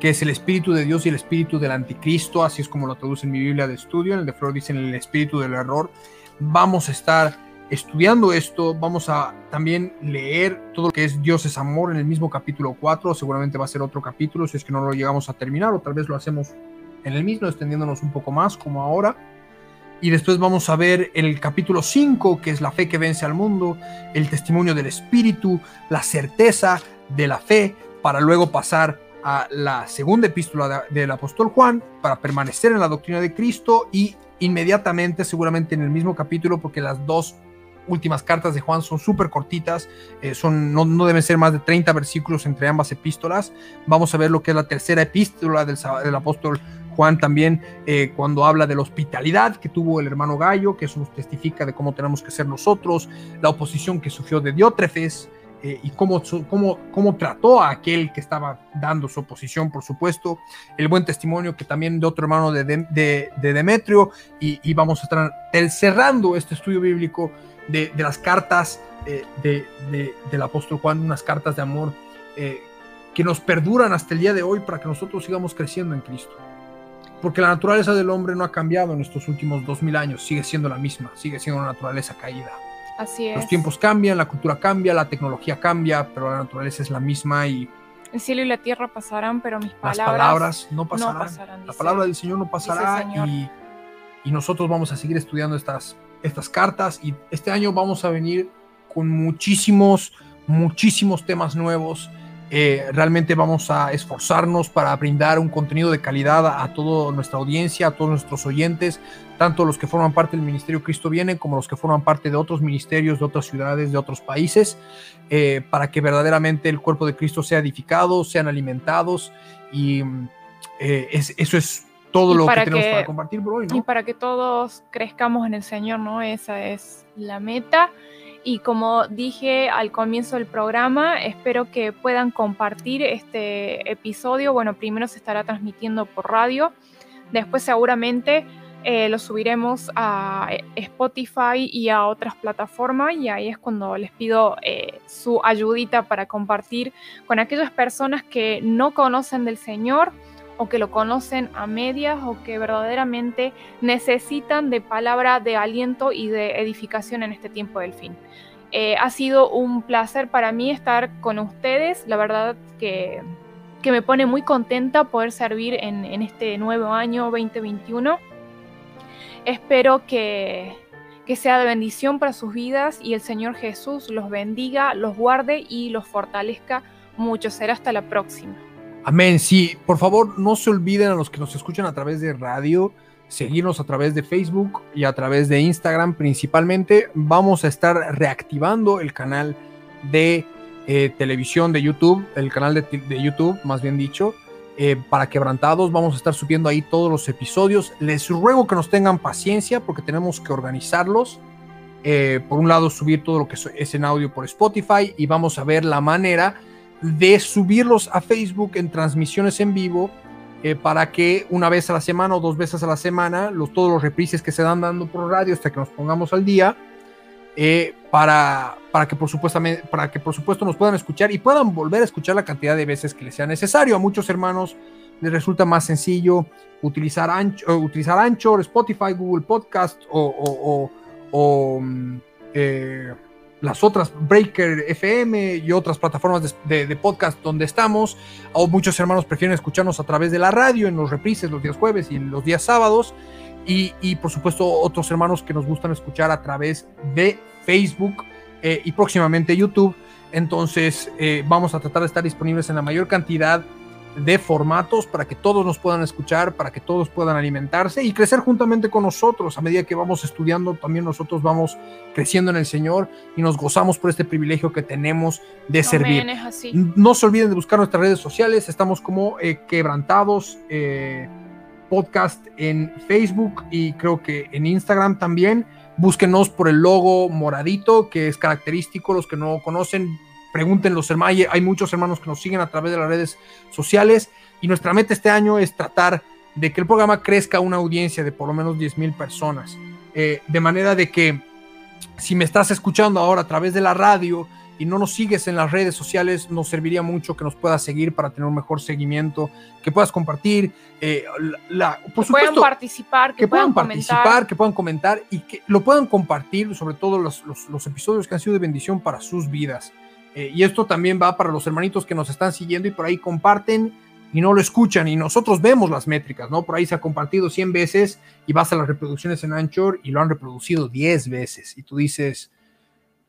que es el espíritu de Dios y el espíritu del anticristo, así es como lo traduce en mi Biblia de estudio, en el de Flor dicen el espíritu del error. Vamos a estar estudiando esto, vamos a también leer todo lo que es Dios es amor en el mismo capítulo 4, seguramente va a ser otro capítulo si es que no lo llegamos a terminar o tal vez lo hacemos en el mismo, extendiéndonos un poco más como ahora. Y después vamos a ver el capítulo 5, que es la fe que vence al mundo, el testimonio del Espíritu, la certeza de la fe, para luego pasar a la segunda epístola de- del apóstol Juan, para permanecer en la doctrina de Cristo y inmediatamente, seguramente en el mismo capítulo, porque las dos últimas cartas de Juan son súper cortitas, eh, son, no, no deben ser más de 30 versículos entre ambas epístolas. Vamos a ver lo que es la tercera epístola del, del apóstol Juan también eh, cuando habla de la hospitalidad que tuvo el hermano Gallo, que eso nos testifica de cómo tenemos que ser nosotros, la oposición que sufrió de Diótrefes eh, y cómo, cómo, cómo trató a aquel que estaba dando su oposición, por supuesto, el buen testimonio que también de otro hermano de, de- de Demetrio y, y vamos a estar cerrando este estudio bíblico de, de las cartas eh, de- de- del apóstol Juan, unas cartas de amor eh, que nos perduran hasta el día de hoy para que nosotros sigamos creciendo en Cristo. Porque la naturaleza del hombre no ha cambiado en estos últimos dos mil años, sigue siendo la misma, sigue siendo una naturaleza caída. Así es. Los tiempos cambian, la cultura cambia, la tecnología cambia, pero la naturaleza es la misma y El cielo y la tierra pasarán, pero mis las palabras, palabras no pasarán. no pasarán. La palabra del Señor no pasará Señor. y, y nosotros vamos a seguir estudiando estas, estas cartas y este año vamos a venir con muchísimos, muchísimos temas nuevos. Eh, realmente vamos a esforzarnos para brindar un contenido de calidad a, toda nuestra audiencia, a todos nuestros oyentes, tanto los que forman parte del Ministerio Cristo Viene como los que forman parte de otros ministerios, de otras ciudades, de otros países, eh, para que verdaderamente el cuerpo de Cristo sea edificado, sean alimentados y eh, eso es todo lo que tenemos para compartir por hoy. Y para que todos crezcamos en el Señor, ¿no? Esa es la meta. Y como dije al comienzo del programa, espero que puedan compartir este episodio. Bueno, primero se estará transmitiendo por radio, después seguramente eh, lo subiremos a Spotify y a otras plataformas y ahí es cuando les pido eh, su ayudita para compartir con aquellas personas que no conocen del Señor o que lo conocen a medias o que verdaderamente necesitan de palabra de aliento y de edificación en este tiempo del fin. Eh, ha sido un placer para mí estar con ustedes, la verdad que, me pone muy contenta poder servir en, este nuevo año 2021. Espero que, que sea de bendición para sus vidas y el Señor Jesús los bendiga, los guarde y los fortalezca mucho. Será hasta la próxima. Amén. Sí, por favor, no se olviden a los que nos escuchan a través de radio, seguirnos a través de Facebook y a través de Instagram principalmente. Vamos a estar reactivando el canal de eh, televisión de YouTube, el canal de, YouTube, más bien dicho, eh, para quebrantados. Vamos a estar subiendo ahí todos los episodios. Les ruego que nos tengan paciencia porque tenemos que organizarlos. Eh, por un lado, subir todo lo que es en audio por Spotify y vamos a ver la manera de subirlos a Facebook en transmisiones en vivo eh, para que una vez a la semana o dos veces a la semana, los, todos los reprises que se dan dando por radio hasta que nos pongamos al día, eh, para, para, que por supuesto, para que por supuesto nos puedan escuchar y puedan volver a escuchar la cantidad de veces que les sea necesario. A muchos hermanos les resulta más sencillo utilizar, Anchor, utilizar Anchor, Spotify, Google Podcast o, o, mm, eh, las otras Breaker FM y otras plataformas de, podcast donde estamos. O muchos hermanos prefieren escucharnos a través de la radio en los reprises los días jueves y los días sábados. Y, por supuesto otros hermanos que nos gustan escuchar a través de Facebook eh, y próximamente YouTube. Entonces eh, vamos a tratar de estar disponibles en la mayor cantidad de formatos para que todos nos puedan escuchar, para que todos puedan alimentarse y crecer juntamente con nosotros. A medida que vamos estudiando, también nosotros vamos creciendo en el Señor y nos gozamos por este privilegio que tenemos de servir. No se olviden de buscar nuestras redes sociales, estamos como eh, Quebrantados eh, Podcast en Facebook y creo que en Instagram también. Búsquenos por el logo moradito, que es característico, los que no conocen, pregunten los hermanos, hay muchos hermanos que nos siguen a través de las redes sociales y nuestra meta este año es tratar de que el programa crezca a una audiencia de por lo menos 10 mil personas. Eh, de manera de que si me estás escuchando ahora a través de la radio y no nos sigues en las redes sociales, nos serviría mucho que nos puedas seguir para tener un mejor seguimiento, que puedas compartir, eh, la, por que puedan participar, que, puedan, participar, que puedan comentar y que lo puedan compartir, sobre todo los, los episodios que han sido de bendición para sus vidas. Eh, y esto también va para los hermanitos que nos están siguiendo y por ahí comparten y no lo escuchan. Y nosotros vemos las métricas, ¿no? Por ahí se ha compartido 100 veces y vas a las reproducciones en Anchor y lo han reproducido 10 veces. Y tú dices,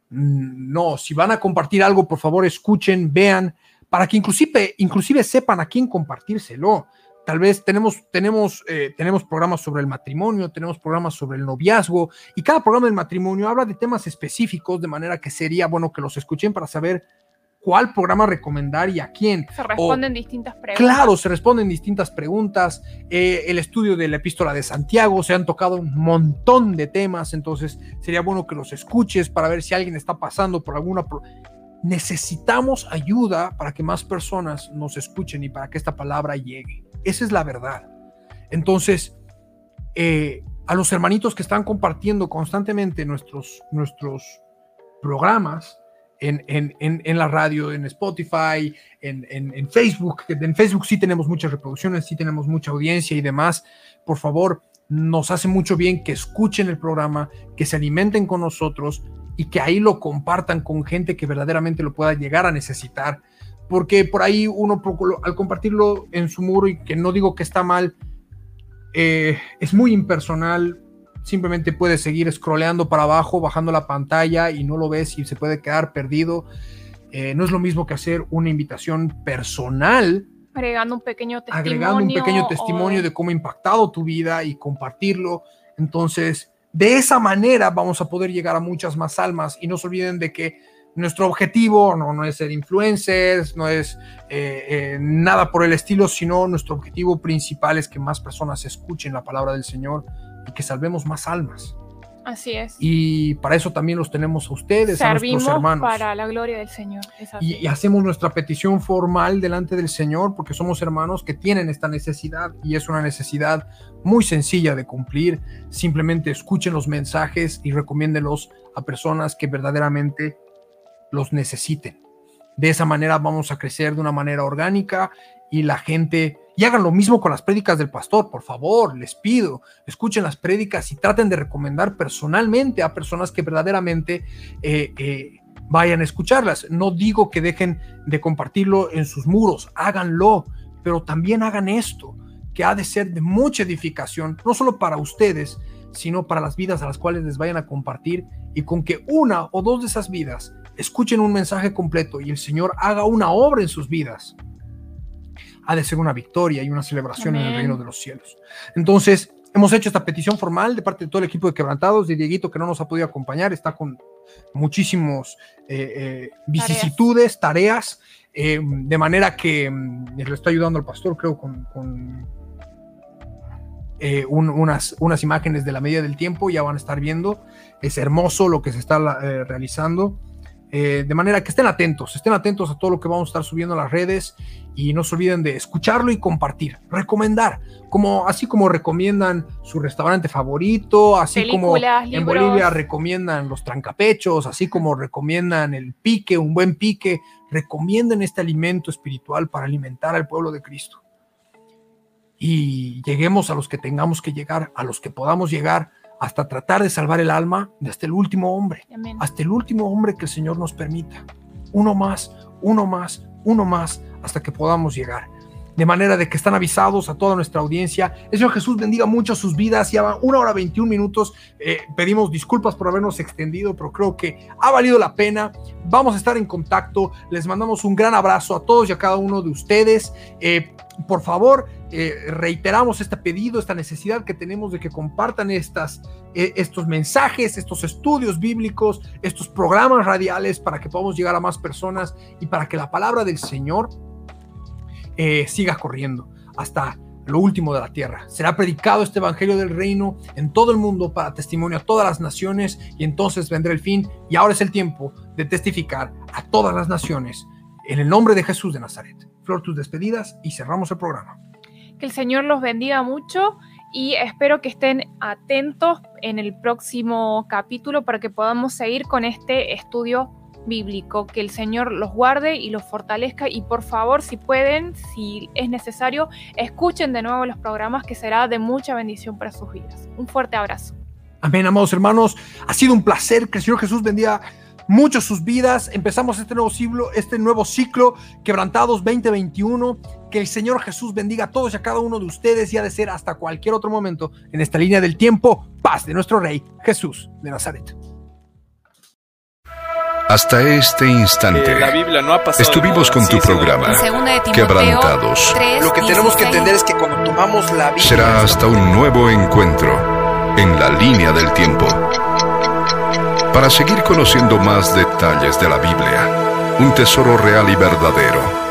mm, no, si van a compartir algo, por favor escuchen, vean, para que inclusive, inclusive sepan a quién compartírselo tal vez tenemos, tenemos, eh, tenemos programas sobre el matrimonio, tenemos programas sobre el noviazgo, y cada programa del matrimonio habla de temas específicos, de manera que sería bueno que los escuchen para saber cuál programa recomendar y a quién. Se responden distintas preguntas. Claro, se responden distintas preguntas. Eh, el estudio de la epístola de Santiago, se han tocado un montón de temas, entonces sería bueno que los escuches para ver si alguien está pasando por alguna necesitamos ayuda para que más personas nos escuchen y para que esta palabra llegue. Esa es la verdad. Entonces, eh, a los hermanitos que están compartiendo constantemente nuestros, nuestros programas en, en, la radio, en Spotify, en, en, Facebook, en Facebook sí tenemos muchas reproducciones, sí tenemos mucha audiencia y demás, por favor, nos hace mucho bien que escuchen el programa, que se alimenten con nosotros, y que ahí lo compartan con gente que verdaderamente lo pueda llegar a necesitar. Porque por ahí uno al compartirlo en su muro y que no digo que está mal, eh, es muy impersonal, simplemente puedes seguir scrolleando para abajo, bajando la pantalla y no lo ves y se puede quedar perdido. eh, no es lo mismo que hacer una invitación personal, agregando un pequeño testimonio. agregando un pequeño o testimonio de cómo ha impactado tu vida y compartirlo. Entonces, de esa manera vamos a poder llegar a muchas más almas y no se olviden de que nuestro objetivo no, no es ser influencers, no es eh, eh, nada por el estilo, sino nuestro objetivo principal es que más personas escuchen la palabra del Señor y que salvemos más almas. Así es. Y para eso también los tenemos a ustedes, a nuestros hermanos. para la gloria del Señor. Y, y hacemos nuestra petición formal delante del Señor porque somos hermanos que tienen esta necesidad y es una necesidad muy sencilla de cumplir. Simplemente escuchen los mensajes y recomiéndenlos a personas que verdaderamente los necesiten. De esa manera vamos a crecer de una manera orgánica y la gente... Y hagan lo mismo con las prédicas del pastor, por favor, les pido, escuchen las prédicas y traten de recomendar personalmente a personas que verdaderamente eh, vayan a escucharlas. No digo que dejen de compartirlo en sus muros, háganlo, pero también hagan esto, que ha de ser de mucha edificación, no solo para ustedes, sino para las vidas a las cuales les vayan a compartir y con que una o dos de esas vidas escuchen un mensaje completo y el Señor haga una obra en sus vidas. Ha de ser una victoria y una celebración en el reino de los cielos. Entonces, hemos hecho esta petición formal de parte de todo el equipo de Quebrantados, de Dieguito que no nos ha podido acompañar, está con muchísimos eh, eh, vicisitudes, tareas, eh, de manera que mm, le está ayudando al pastor, creo, con, con, eh, un- unas, unas imágenes de la medida del tiempo, ya van a estar viendo. Es hermoso lo que se está eh, realizando. Eh, de manera que estén atentos, estén atentos a todo lo que vamos a estar subiendo a las redes y no se olviden de escucharlo y compartir, recomendar, como así como recomiendan su restaurante favorito, así como en libros. Bolivia recomiendan los trancapechos, así como recomiendan el pique, un buen pique, recomienden este alimento espiritual para alimentar al pueblo de Cristo. Y lleguemos a los que tengamos que llegar, a los que podamos llegar, hasta tratar de salvar el alma de hasta el último hombre, Amén. hasta el último hombre que el Señor nos permita. Uno más, uno más, uno más, hasta que podamos llegar. De manera de que están avisados a toda nuestra audiencia. El Señor Jesús bendiga mucho sus vidas. Ya van una hora 21 minutos. Eh, pedimos disculpas por habernos extendido, pero creo que ha valido la pena. Vamos a estar en contacto. Les mandamos un gran abrazo a todos y a cada uno de ustedes. Eh, por favor, eh, reiteramos este pedido, esta necesidad que tenemos de que compartan estas, eh, estos mensajes, estos estudios bíblicos, estos programas radiales para que podamos llegar a más personas y para que la palabra del Señor eh, siga corriendo hasta lo último de la tierra. Será predicado este evangelio del reino en todo el mundo para testimonio a todas las naciones y entonces vendrá el fin y ahora es el tiempo de testificar a todas las naciones en el nombre de Jesús de Nazaret. Flor, tus despedidas y cerramos el programa. Que el Señor los bendiga mucho y espero que estén atentos en el próximo capítulo para que podamos seguir con este estudio bíblico. Que el Señor los guarde y los fortalezca y por favor, si pueden, si es necesario, escuchen de nuevo los programas que será de mucha bendición para sus vidas. Un fuerte abrazo. Amén, amados hermanos. Ha sido un placer que el Señor Jesús bendiga mucho sus vidas. Empezamos este nuevo ciclo, este nuevo ciclo, Quebrantados 2021. Que el Señor Jesús bendiga a todos y a cada uno de ustedes y ha de ser hasta cualquier otro momento en esta línea del tiempo. Paz de nuestro Rey Jesús de Nazaret. Hasta este instante Eh, la Biblia no ha pasado. estuvimos con tu programa. Timoteo Quebrantados. 3, Lo que tenemos que 16. entender es que cuando tomamos la Biblia. Será hasta un nuevo encuentro en la línea del tiempo. Para seguir conociendo más detalles de la Biblia, un tesoro real y verdadero